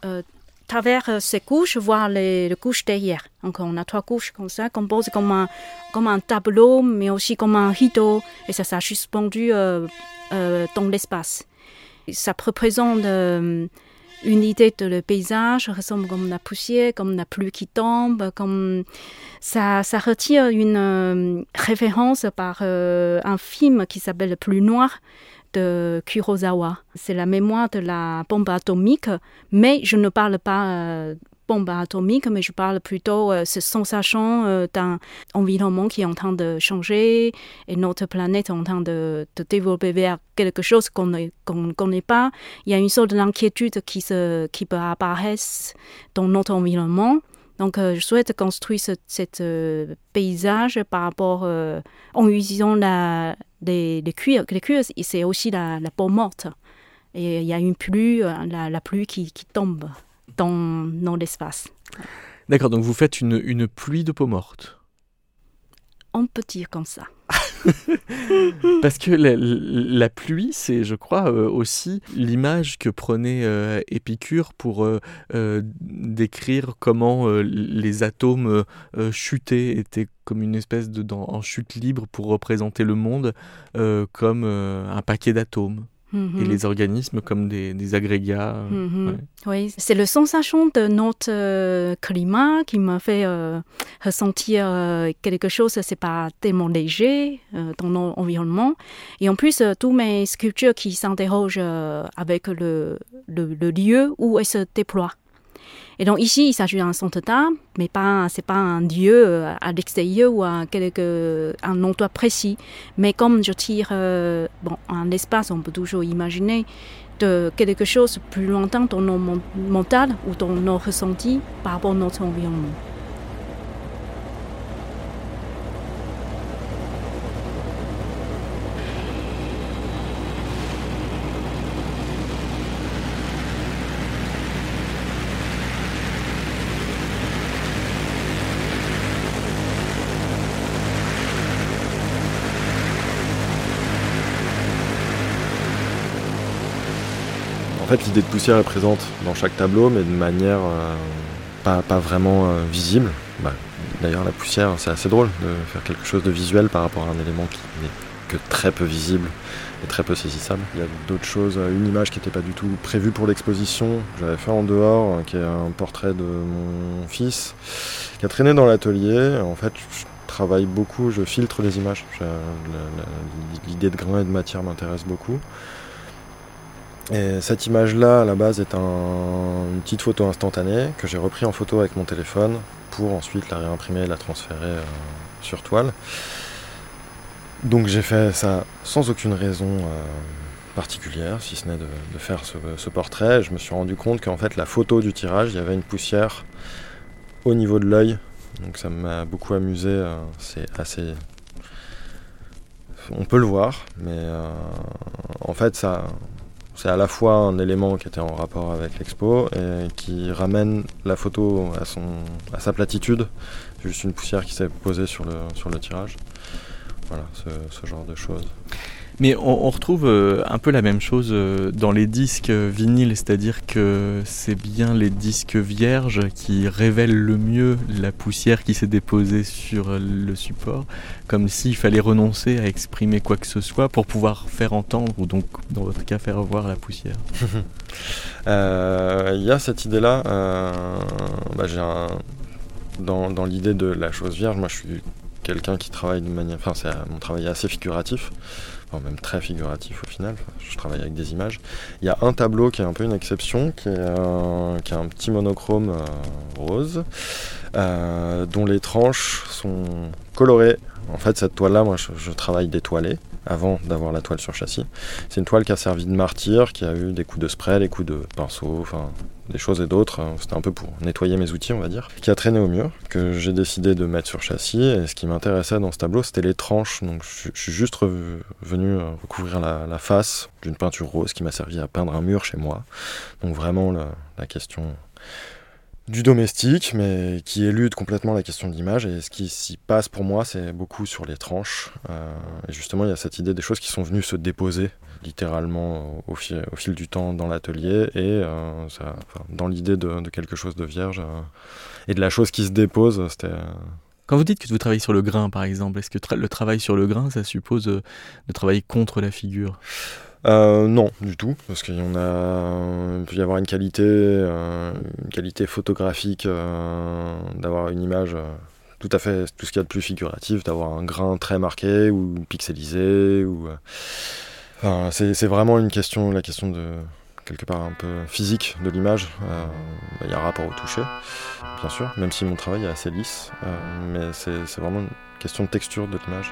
euh, travers ces couches, voir les, couches derrière. Donc on a trois couches comme ça, composées comme un, comme un tableau, mais aussi comme un rideau, et ça s'est suspendu dans l'espace. Ça représente une idée de le paysage ressemble comme la poussière, comme la pluie qui tombe, comme ça, ça retire une euh, référence par euh, un film qui s'appelle Le plus noir de Kurosawa. C'est la mémoire de la bombe atomique, mais je ne parle pas euh, bombe atomique, mais je parle plutôt euh, cette sensation euh, d'un environnement qui est en train de changer et notre planète est en train de, de développer vers quelque chose qu'on ne connaît pas. Il y a une sorte d'inquiétude qui, se, qui peut apparaître dans notre environnement. Donc, euh, je souhaite construire ce cet paysage par rapport en utilisant la, les, les cuirs. Les cuirs, c'est aussi la, la peau morte. Et il y a une pluie, la, la pluie qui, qui tombe dans, dans l'espace. D'accord, donc vous faites une, une pluie de peau morte On peut dire comme ça. Parce que la, pluie, c'est, je crois, euh, aussi l'image que prenait euh, Épicure pour décrire comment les atomes chutaient, étaient comme une espèce de en chute libre pour représenter le monde comme un paquet d'atomes et mhm. les organismes comme des, agrégats. Euh, mhm. Oui, c'est le sensation de notre euh, climat qui m'a fait euh, ressentir quelque chose, c'est pas tellement léger dans notre environnement. Et en plus, tous mes sculptures qui s'interrogent avec le, le, lieu où elles se déploient. Et donc ici, il s'agit d'un centre d'art, mais pas, c'est pas un lieu euh, à l'extérieur ou à quelque, un endroit précis. Mais comme je tire, euh, bon, un espace, on peut toujours imaginer de quelque chose plus lointain dans nos mental ou dans nos ressentis par rapport à notre environnement. L'idée de poussière est présente dans chaque tableau, mais de manière euh, pas, vraiment euh, visible. Bah, d'ailleurs, la poussière, c'est assez drôle de faire quelque chose de visuel par rapport à un élément qui n'est que très peu visible et très peu saisissable. Il y a d'autres choses, euh, une image qui n'était pas du tout prévue pour l'exposition, j'avais fait en dehors, qui est un portrait de mon fils, qui a traîné dans l'atelier. En fait, je travaille beaucoup, je filtre les images. L'idée de grain et de matière m'intéresse beaucoup. Et cette image-là, à la base, est une petite photo instantanée que j'ai repris en photo avec mon téléphone pour ensuite la réimprimer et la transférer euh, sur toile. Donc j'ai fait ça sans aucune raison euh, particulière, si ce n'est de, faire ce, portrait. Je me suis rendu compte qu'en fait, la photo du tirage, il y avait une poussière au niveau de l'œil. Donc ça m'a beaucoup amusé. Euh, c'est assez. On peut le voir, mais en fait, ça, c'est à la fois un élément qui était en rapport avec l'expo et qui ramène la photo à, son, à sa platitude, juste une poussière qui s'est posée sur le, sur le tirage. Voilà, ce genre de choses. Mais on, retrouve euh, un peu la même chose euh, dans les disques vinyles, c'est-à-dire que c'est bien les disques vierges qui révèlent le mieux la poussière qui s'est déposée sur le support, comme s'il fallait renoncer à exprimer quoi que ce soit pour pouvoir faire entendre, ou donc dans votre cas faire voir la poussière. Euh, il y a cette idée-là. Bah, dans, dans l'idée de la chose vierge, moi je suis quelqu'un qui travaille de manière. Enfin, mon travail est assez figuratif même très figuratif au final. je travaille avec des images. Il y a un tableau qui est un peu une exception, qui est un, qui un petit monochrome euh, rose, euh, dont les tranches sont colorées. En fait, cette toile-là, moi, je, travaille détoilée avant d'avoir la toile sur châssis. C'est une toile qui a servi de martyr, qui a eu des coups de spray, des coups de pinceau, enfin des choses et d'autres. C'était un peu pour nettoyer mes outils, on va dire. Qui a traîné au mur, que j'ai décidé de mettre sur châssis. Et ce qui m'intéressait dans ce tableau, c'était les tranches. Donc je, suis juste venu euh, recouvrir la, face d'une peinture rose qui m'a servi à peindre un mur chez moi. Donc vraiment la question du domestique, mais qui élude complètement la question de l'image. Et ce qui s'y passe pour moi, c'est beaucoup sur les tranches. Euh, et justement, il y a cette idée des choses qui sont venues se déposer littéralement au, fil, du temps dans l'atelier et euh, dans l'idée de, quelque chose de vierge euh, et de la chose qui se dépose. C'était. Quand vous dites que vous travaillez sur le grain, par exemple, est-ce que le travail sur le grain, ça suppose de travailler contre la figure? Euh, non, du tout, parce qu'il y en a, il peut y avoir une qualité, euh, une qualité photographique, euh, d'avoir une image tout à fait tout ce qu'il y a de plus figuratif, d'avoir un grain très marqué ou pixelisé, ou, c'est vraiment une question, la question de quelque part un peu physique de l'image. Il y a un rapport au toucher, bien sûr, même si mon travail est assez lisse, mais c'est vraiment une question de texture de l'image.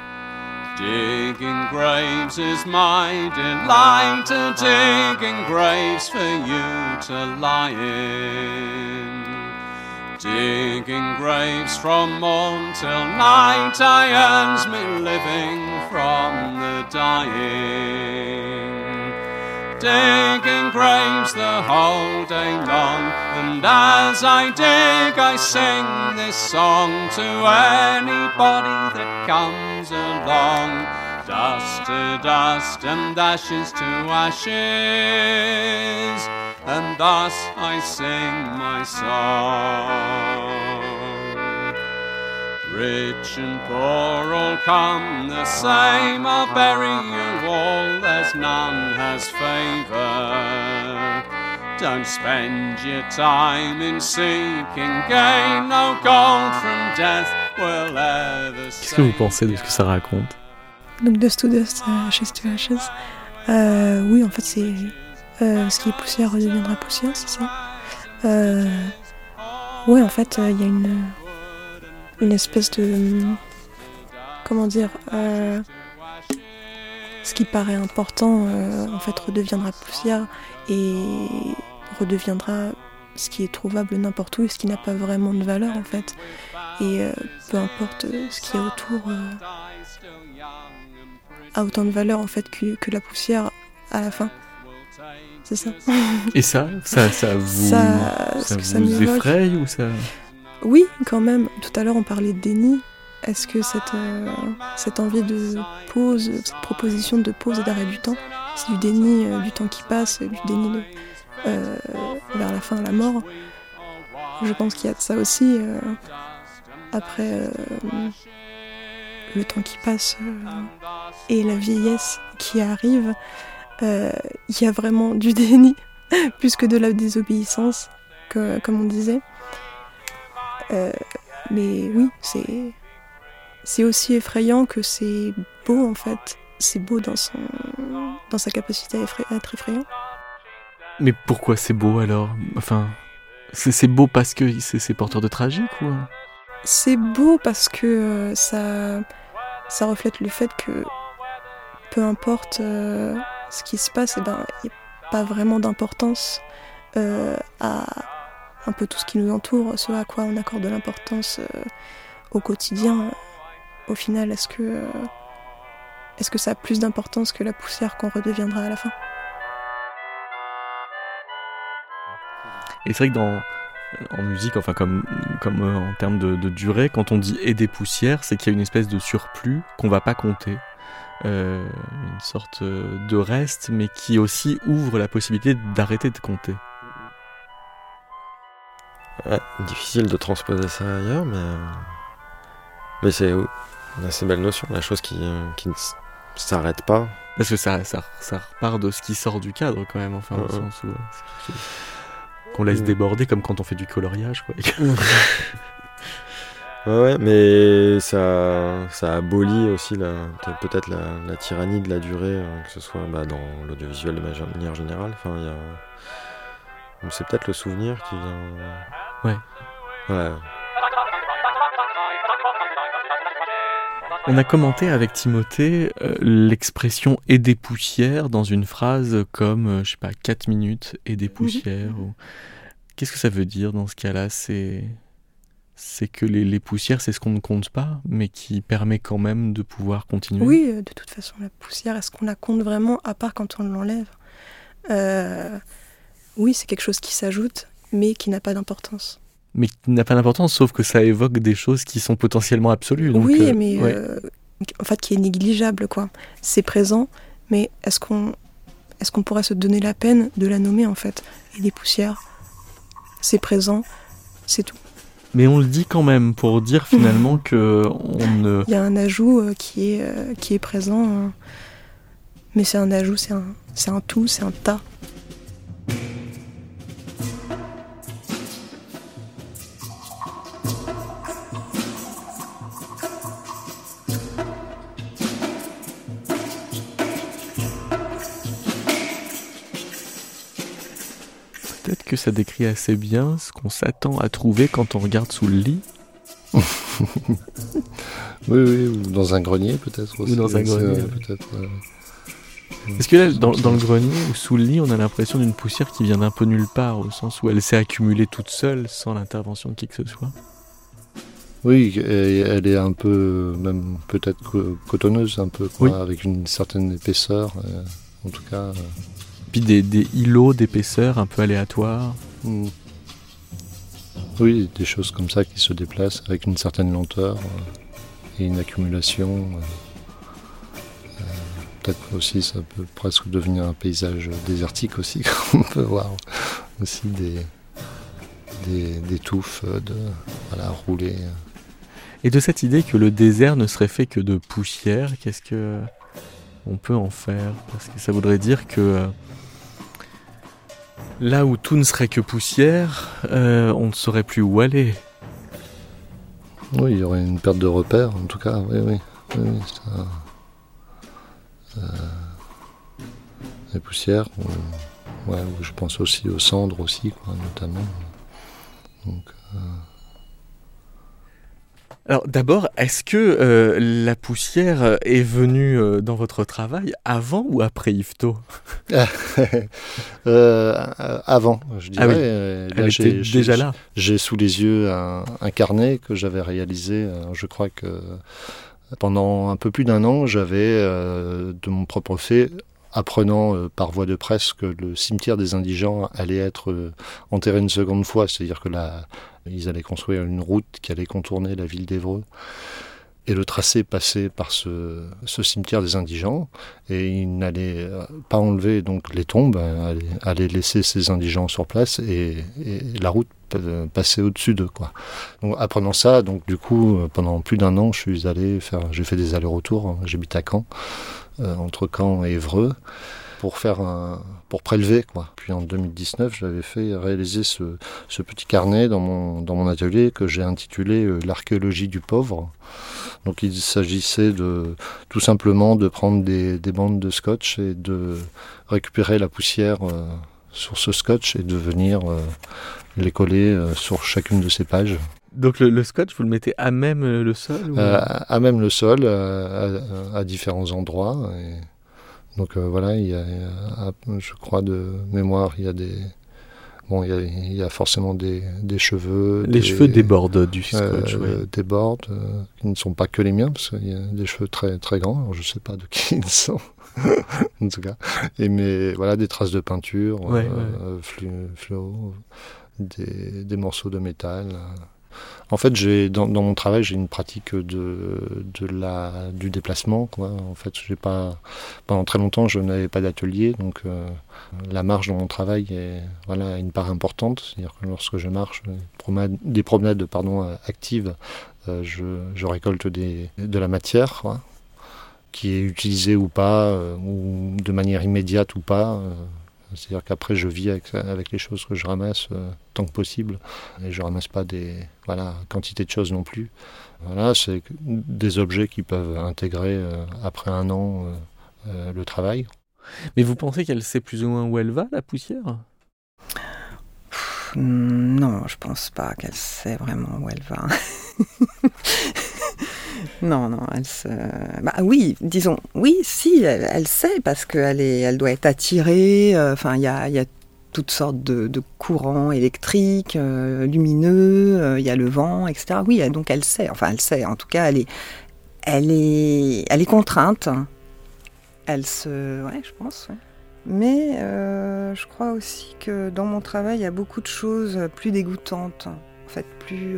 Digging graves is my delight, to digging graves for you to lie in. Digging graves from morn till night, I earns me living from the dying digging graves the whole day long. And as I dig, I sing this song to anybody that comes along. Dust to dust and ashes to ashes, and thus I sing my song. Rich and poor all come the same, I'll bury you all as none has favour. Don't spend your time in seeking gain, no gold from death will ever Qu'est-ce que vous pensez de ce que ça raconte Donc Dust to Dust, euh, Ashes to Ashes. Euh, oui, en fait, c'est euh, ce qui est poussière redeviendra poussière, c'est ça. Euh, oui, en fait, il y a une, une espèce de. Comment dire euh, Ce qui paraît important, euh, en fait, redeviendra poussière et redeviendra ce qui est trouvable n'importe où et ce qui n'a pas vraiment de valeur, en fait. Et euh, peu importe ce qu'il y a autour a autant de valeur en fait que, que, la poussière à la fin. C'est ça. Et ça, ça, ça vous, ça, ça vous effraie ou ça Oui, quand même. Tout à l'heure, on parlait de déni. Est-ce que cette, euh, cette envie de pause, cette proposition de pause et d'arrêt du temps, c'est du déni euh, du temps qui passe, du déni euh, vers la fin, la mort? Je pense qu'il y a de ça aussi. après le temps qui passe et la vieillesse qui arrive, il y a vraiment du déni plus que de la désobéissance, comme on disait. Euh, mais oui, c'est c'est aussi effrayant que c'est beau en fait. C'est beau dans son dans sa capacité à, effray à être effrayant. Mais pourquoi c'est beau alors? Enfin, c'est beau parce que c'est porteur de tragique ou? C'est beau parce que ça ça reflète le fait que peu importe euh, ce qui se passe, il eh ben, n'y a pas vraiment d'importance euh, à un peu tout ce qui nous entoure, ce à quoi on accorde de l'importance euh, au quotidien. Au final, est-ce que, est-ce que ça a plus d'importance que la poussière qu'on redeviendra à la fin? Et c'est vrai que dans, en musique, enfin comme, comme euh, en termes de, de, durée, quand on dit et des poussières, c'est qu'il y a une espèce de surplus qu'on va pas compter. Euh, une sorte euh, de reste, mais qui aussi ouvre la possibilité d'arrêter de compter. Ouais, difficile de transposer ça ailleurs, mais, mais c'est une assez belle notion, la chose qui, qui ne s'arrête pas. Parce que ça, ça, ça, repart de ce qui sort du cadre quand même, enfin, au sens où qu'on laisse mm. déborder comme quand on fait du coloriage. Quoi. ouais, ouais, mais ça, ça abolit aussi peut-être la, la, tyrannie de la durée, que ce soit bah, dans l'audiovisuel de manière générale. Enfin, y a... C'est peut-être le souvenir qui vient. Ouais. Ouais. On a commenté avec Timothée euh, l'expression et des poussières dans une phrase comme, euh, je sais pas, 4 minutes et des poussières. ou... Qu'est-ce que ça veut dire dans ce cas-là? C'est c'est que les, les poussières, c'est ce qu'on ne compte pas, mais qui permet quand même de pouvoir continuer? Oui, euh, de toute façon, la poussière, est-ce qu'on la compte vraiment, à part quand on l'enlève? Oui, c'est quelque chose qui s'ajoute, mais qui n'a pas d'importance mais qui n'a pas d'importance, sauf que ça évoque des choses qui sont potentiellement absolues. Donc, oui, euh, mais euh, en fait, qui est négligeable, quoi. C'est présent, mais est-ce qu'on est-ce qu'on pourrait se donner la peine de la nommer, en fait? Et des poussières, c'est présent, c'est tout. Mais on le dit quand même pour dire finalement que on ne. Il y a un ajout euh, qui est qui est présent, hein. mais c'est un ajout, c'est un c'est un tout, c'est un tas. Ça décrit assez bien ce qu'on s'attend à trouver quand on regarde sous le lit. oui, oui, ou dans un grenier peut-être Ou dans un grenier. peut-être. Est-ce que là, dans, le grenier ou sous le lit, on a l'impression d'une poussière qui vient d'un peu nulle part, au sens où elle s'est accumulée toute seule sans l'intervention de qui que ce soit? Oui, elle est un peu, même peut-être cotonneuse, un peu, quoi, avec une certaine épaisseur, euh, en tout cas. Euh, puis des, des îlots d'épaisseur un peu aléatoires. Hmm. Oui, des choses comme ça qui se déplacent avec une certaine lenteur euh, et une accumulation. Euh, peut-être aussi ça peut presque devenir un paysage désertique aussi. On peut voir aussi des, des, touffes de, voilà, rouler. Et de cette idée que le désert ne serait fait que de poussière, qu'est-ce que on peut en faire? Parce que ça voudrait dire que euh, là où tout ne serait que poussière, euh, on ne saurait plus où aller. Oui, il y aurait une perte de repère, en tout cas, oui, oui. Euh, les poussières, je pense aussi aux cendres aussi, notamment. Donc, alors d'abord, est-ce que euh, la poussière est venue euh, dans votre travail avant ou après Yvetot? Euh, Avant, je dirais. Ah oui. Elle était déjà là. J'ai sous les yeux un, carnet que j'avais réalisé, je crois que pendant un peu plus d'un an, j'avais de mon propre fait apprenant par voie de presse que le cimetière des indigents allait être enterré une seconde fois, c'est-à-dire que la, ils allaient construire une route qui allait contourner la ville d'Evreux. Et le tracé passait par ce, cimetière des indigents et ils n'allaient pas enlever donc les tombes, allaient, laisser ces indigents sur place et, la route passait au-dessus d'eux quoi. Donc apprenant ça, donc du coup pendant plus d'un an je suis allé faire, j'ai fait des allers-retours, j'habite à Caen, euh, entre Caen et Évreux pour faire pour prélever quoi. Puis en 2019, j'avais fait réaliser ce, petit carnet dans mon dans mon atelier que j'ai intitulé euh, l'archéologie du pauvre. Donc il s'agissait de tout simplement de prendre des, bandes de scotch et de récupérer la poussière euh, sur ce scotch et de venir euh, les coller sur chacune de ces pages. Donc le, scotch, vous le mettez à même le sol À même le sol, à, à différents endroits. Et donc euh, voilà, il y a, je crois de mémoire, il y a des, bon, il y a, forcément des, cheveux. Les cheveux débordent du scotch. Euh, Débordent, euh, qui ne sont pas que les miens, parce qu'il y a des cheveux très très grands. Alors je ne sais pas de qui ils sont. en tout cas. Et mais voilà, des traces de peinture, des, des, morceaux de métal. En fait, j'ai dans, mon travail, j'ai une pratique de, du déplacement. En fait, pendant très longtemps, je n'avais pas d'atelier, donc euh, la marche dans mon travail est voilà une part importante. C'est-à-dire que lorsque je marche, des promenades pardon actives, euh, je, je, récolte de la matière. Qui est utilisée ou pas, euh, ou de manière immédiate ou pas. C'est-à-dire qu'après, je vis avec, avec, les choses que je ramasse euh, tant que possible. Et je ramasse pas des voilà, quantité de choses non plus. Voilà, c'est des objets qui peuvent intégrer euh, après un an euh, le travail. Mais vous pensez qu'elle sait plus ou moins où elle va, la poussière? Non, je pense pas qu'elle sait vraiment où elle va. Non, non, elle se. Bah oui, disons, oui, si, elle, sait parce qu'elle elle doit être attirée. Euh, enfin, il y a, y a, toutes sortes de, courants électriques, euh, lumineux. Euh, il y a le vent, etc. Oui, donc elle sait. Enfin, elle sait. En tout cas, elle est, elle est, elle est contrainte. Elle se, ouais, je pense. Mais je crois aussi que dans mon travail, il y a beaucoup de choses plus dégoûtantes fait plus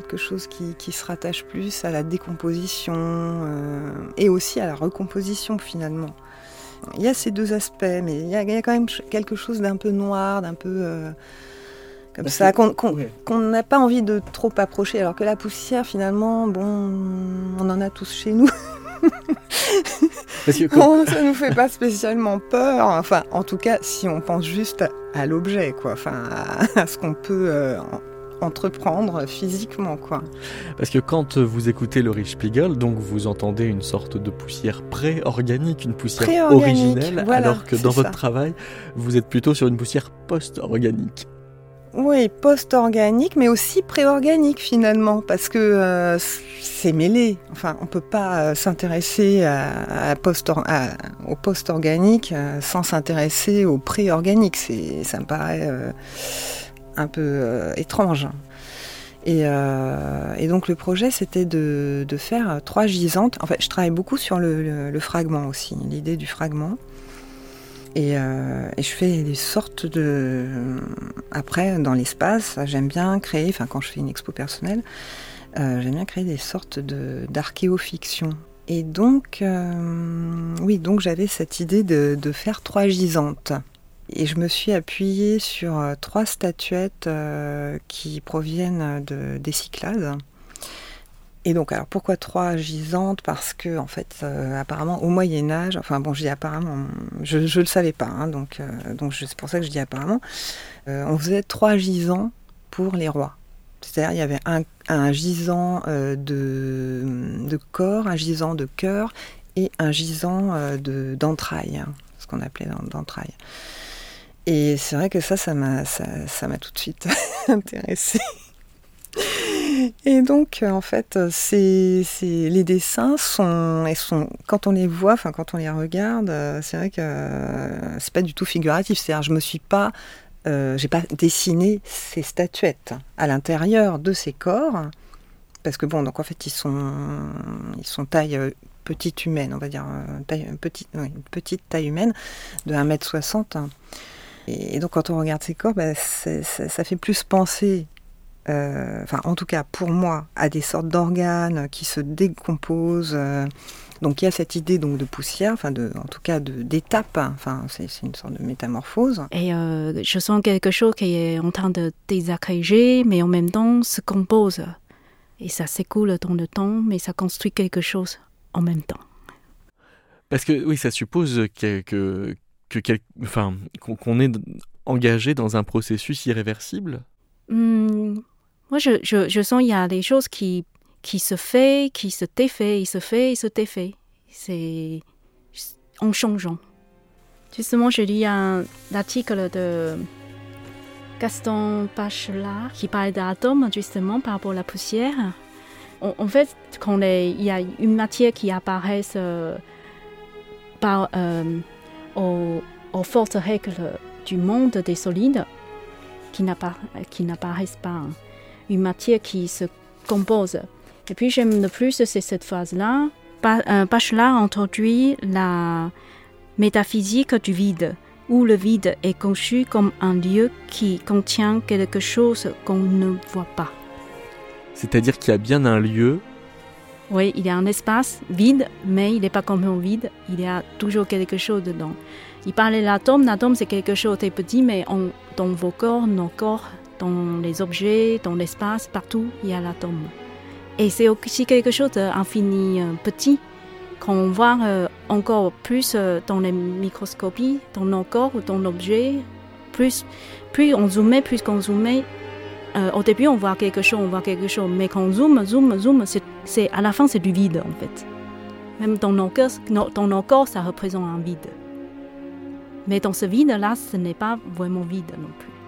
quelque chose qui, se rattache plus à la décomposition euh, et aussi à la recomposition finalement. Il y a ces deux aspects, mais il y a, quand même quelque chose d'un peu noir, d'un peu euh, comme ça, qu'on n'a pas envie de trop approcher, alors que la poussière finalement, bon, on en a tous chez nous. bon, ça nous fait pas spécialement peur. Enfin, en tout cas, si on pense juste à, l'objet, quoi. Enfin, à, ce qu'on peut entreprendre physiquement, quoi. Parce que quand vous écoutez le Rich Spiegel, donc vous entendez une sorte de poussière pré-organique, une poussière originelle, alors que dans votre travail, vous êtes plutôt sur une poussière post-organique. Oui, post-organique, mais aussi pré-organique finalement, parce que euh, c'est mêlé. Enfin, on peut pas euh, s'intéresser à, post au post-organique euh, sans s'intéresser au pré-organique. Ça me paraît un peu euh, étrange. Euh, et, donc le projet, c'était de, faire trois gisantes. En fait, je travaille beaucoup sur le, fragment aussi, l'idée du fragment. Euh, et, je fais des sortes de... Après, dans l'espace, j'aime bien créer, enfin quand je fais une expo personnelle, j'aime bien créer des sortes d'archéofiction. Et donc, oui, donc j'avais cette idée de, faire trois gisantes. Et je me suis appuyée sur euh, trois statuettes euh, qui proviennent de, des Cyclades. Et donc, alors pourquoi trois gisantes? Parce que, en fait, euh, apparemment, au Moyen-Âge, enfin bon, je dis apparemment, je ne le savais pas, hein, donc, donc c'est pour ça que je dis apparemment, on faisait trois gisants pour les rois. C'est-à-dire, il y avait un, un gisant de, de corps, un gisant de cœur et un gisant euh, de- d'entrailles, hein, ce qu'on appelait d'en- d'entrailles. Et c'est vrai que ça, ça m'a ça, tout de suite intéressée. Et donc, euh, en fait, euh, les dessins sont, sont, quand on les voit, enfin quand on les regarde, euh, c'est vrai que c'est pas du tout figuratif. C'est-à-dire, je me suis pas, j'ai pas dessiné ces statuettes à l'intérieur de ces corps, parce que bon, donc en fait, ils sont, ils sont taille petite humaine, on va dire, taille, petite, petite taille humaine de 1m60. Et, et donc, quand on regarde ces corps, bah, c'est- ça, ça fait plus penser euh, enfin en tout cas pour moi, à des sortes d'organes qui se décomposent. euh, donc il y a cette idée donc de poussière, enfin de, en tout cas de d'étape. hein, Enfin c'est c'est une sorte de métamorphose. Et euh, je sens quelque chose qui est en train de désagréger, mais en même temps se compose. Et ça s'écoule dans le temps, mais ça construit quelque chose en même temps. Parce que oui, ça suppose que, que, que quel- qu'on est engagé dans un processus irréversible? Hmm, moi, je, je, sens qu'il y a des choses qui, qui se fait, qui se défait, il se fait, il se défait. C'est en changeant. Justement, je lis un article de Gaston Bachelard qui parle d'atomes, justement, par rapport à la poussière. En, fait, quand il y a une matière qui apparaît euh, par, euh, aux, fortes règles du monde des solides, qui n'appara- qui n'apparaissent pas. hein. Une matière qui se compose. Et puis j'aime le plus, c'est cette phrase-là. Ba- euh, Bachelard introduit la métaphysique du vide, où le vide est conçu comme un lieu qui contient quelque chose qu'on ne voit pas. C'est-à-dire qu'il y a bien un lieu. Oui, il y a un espace vide, mais il n'est pas complètement vide. Il y a toujours quelque chose dedans. Il parlait de l'atome. L'atome, c'est quelque chose de petit, mais dans vos corps, nos corps, dans les objets, dans l'espace, partout, il y a l'atome. Et c'est aussi quelque chose d'infini euh, petit qu'on voit euh, encore plus euh, dans les microscopies, dans nos corps ou dans l'objet. Plus, plus on zoomait, plus qu'on zoomait, au début, on voit quelque chose, on voit quelque chose, mais quand on zoome, zoom, zoom, c'est, c'est- à la fin, c'est du vide en fait. Même dans nos, cœurs, dans corps, ça représente un vide. Mais dans ce vide-là, ce n'est pas vraiment vide non plus.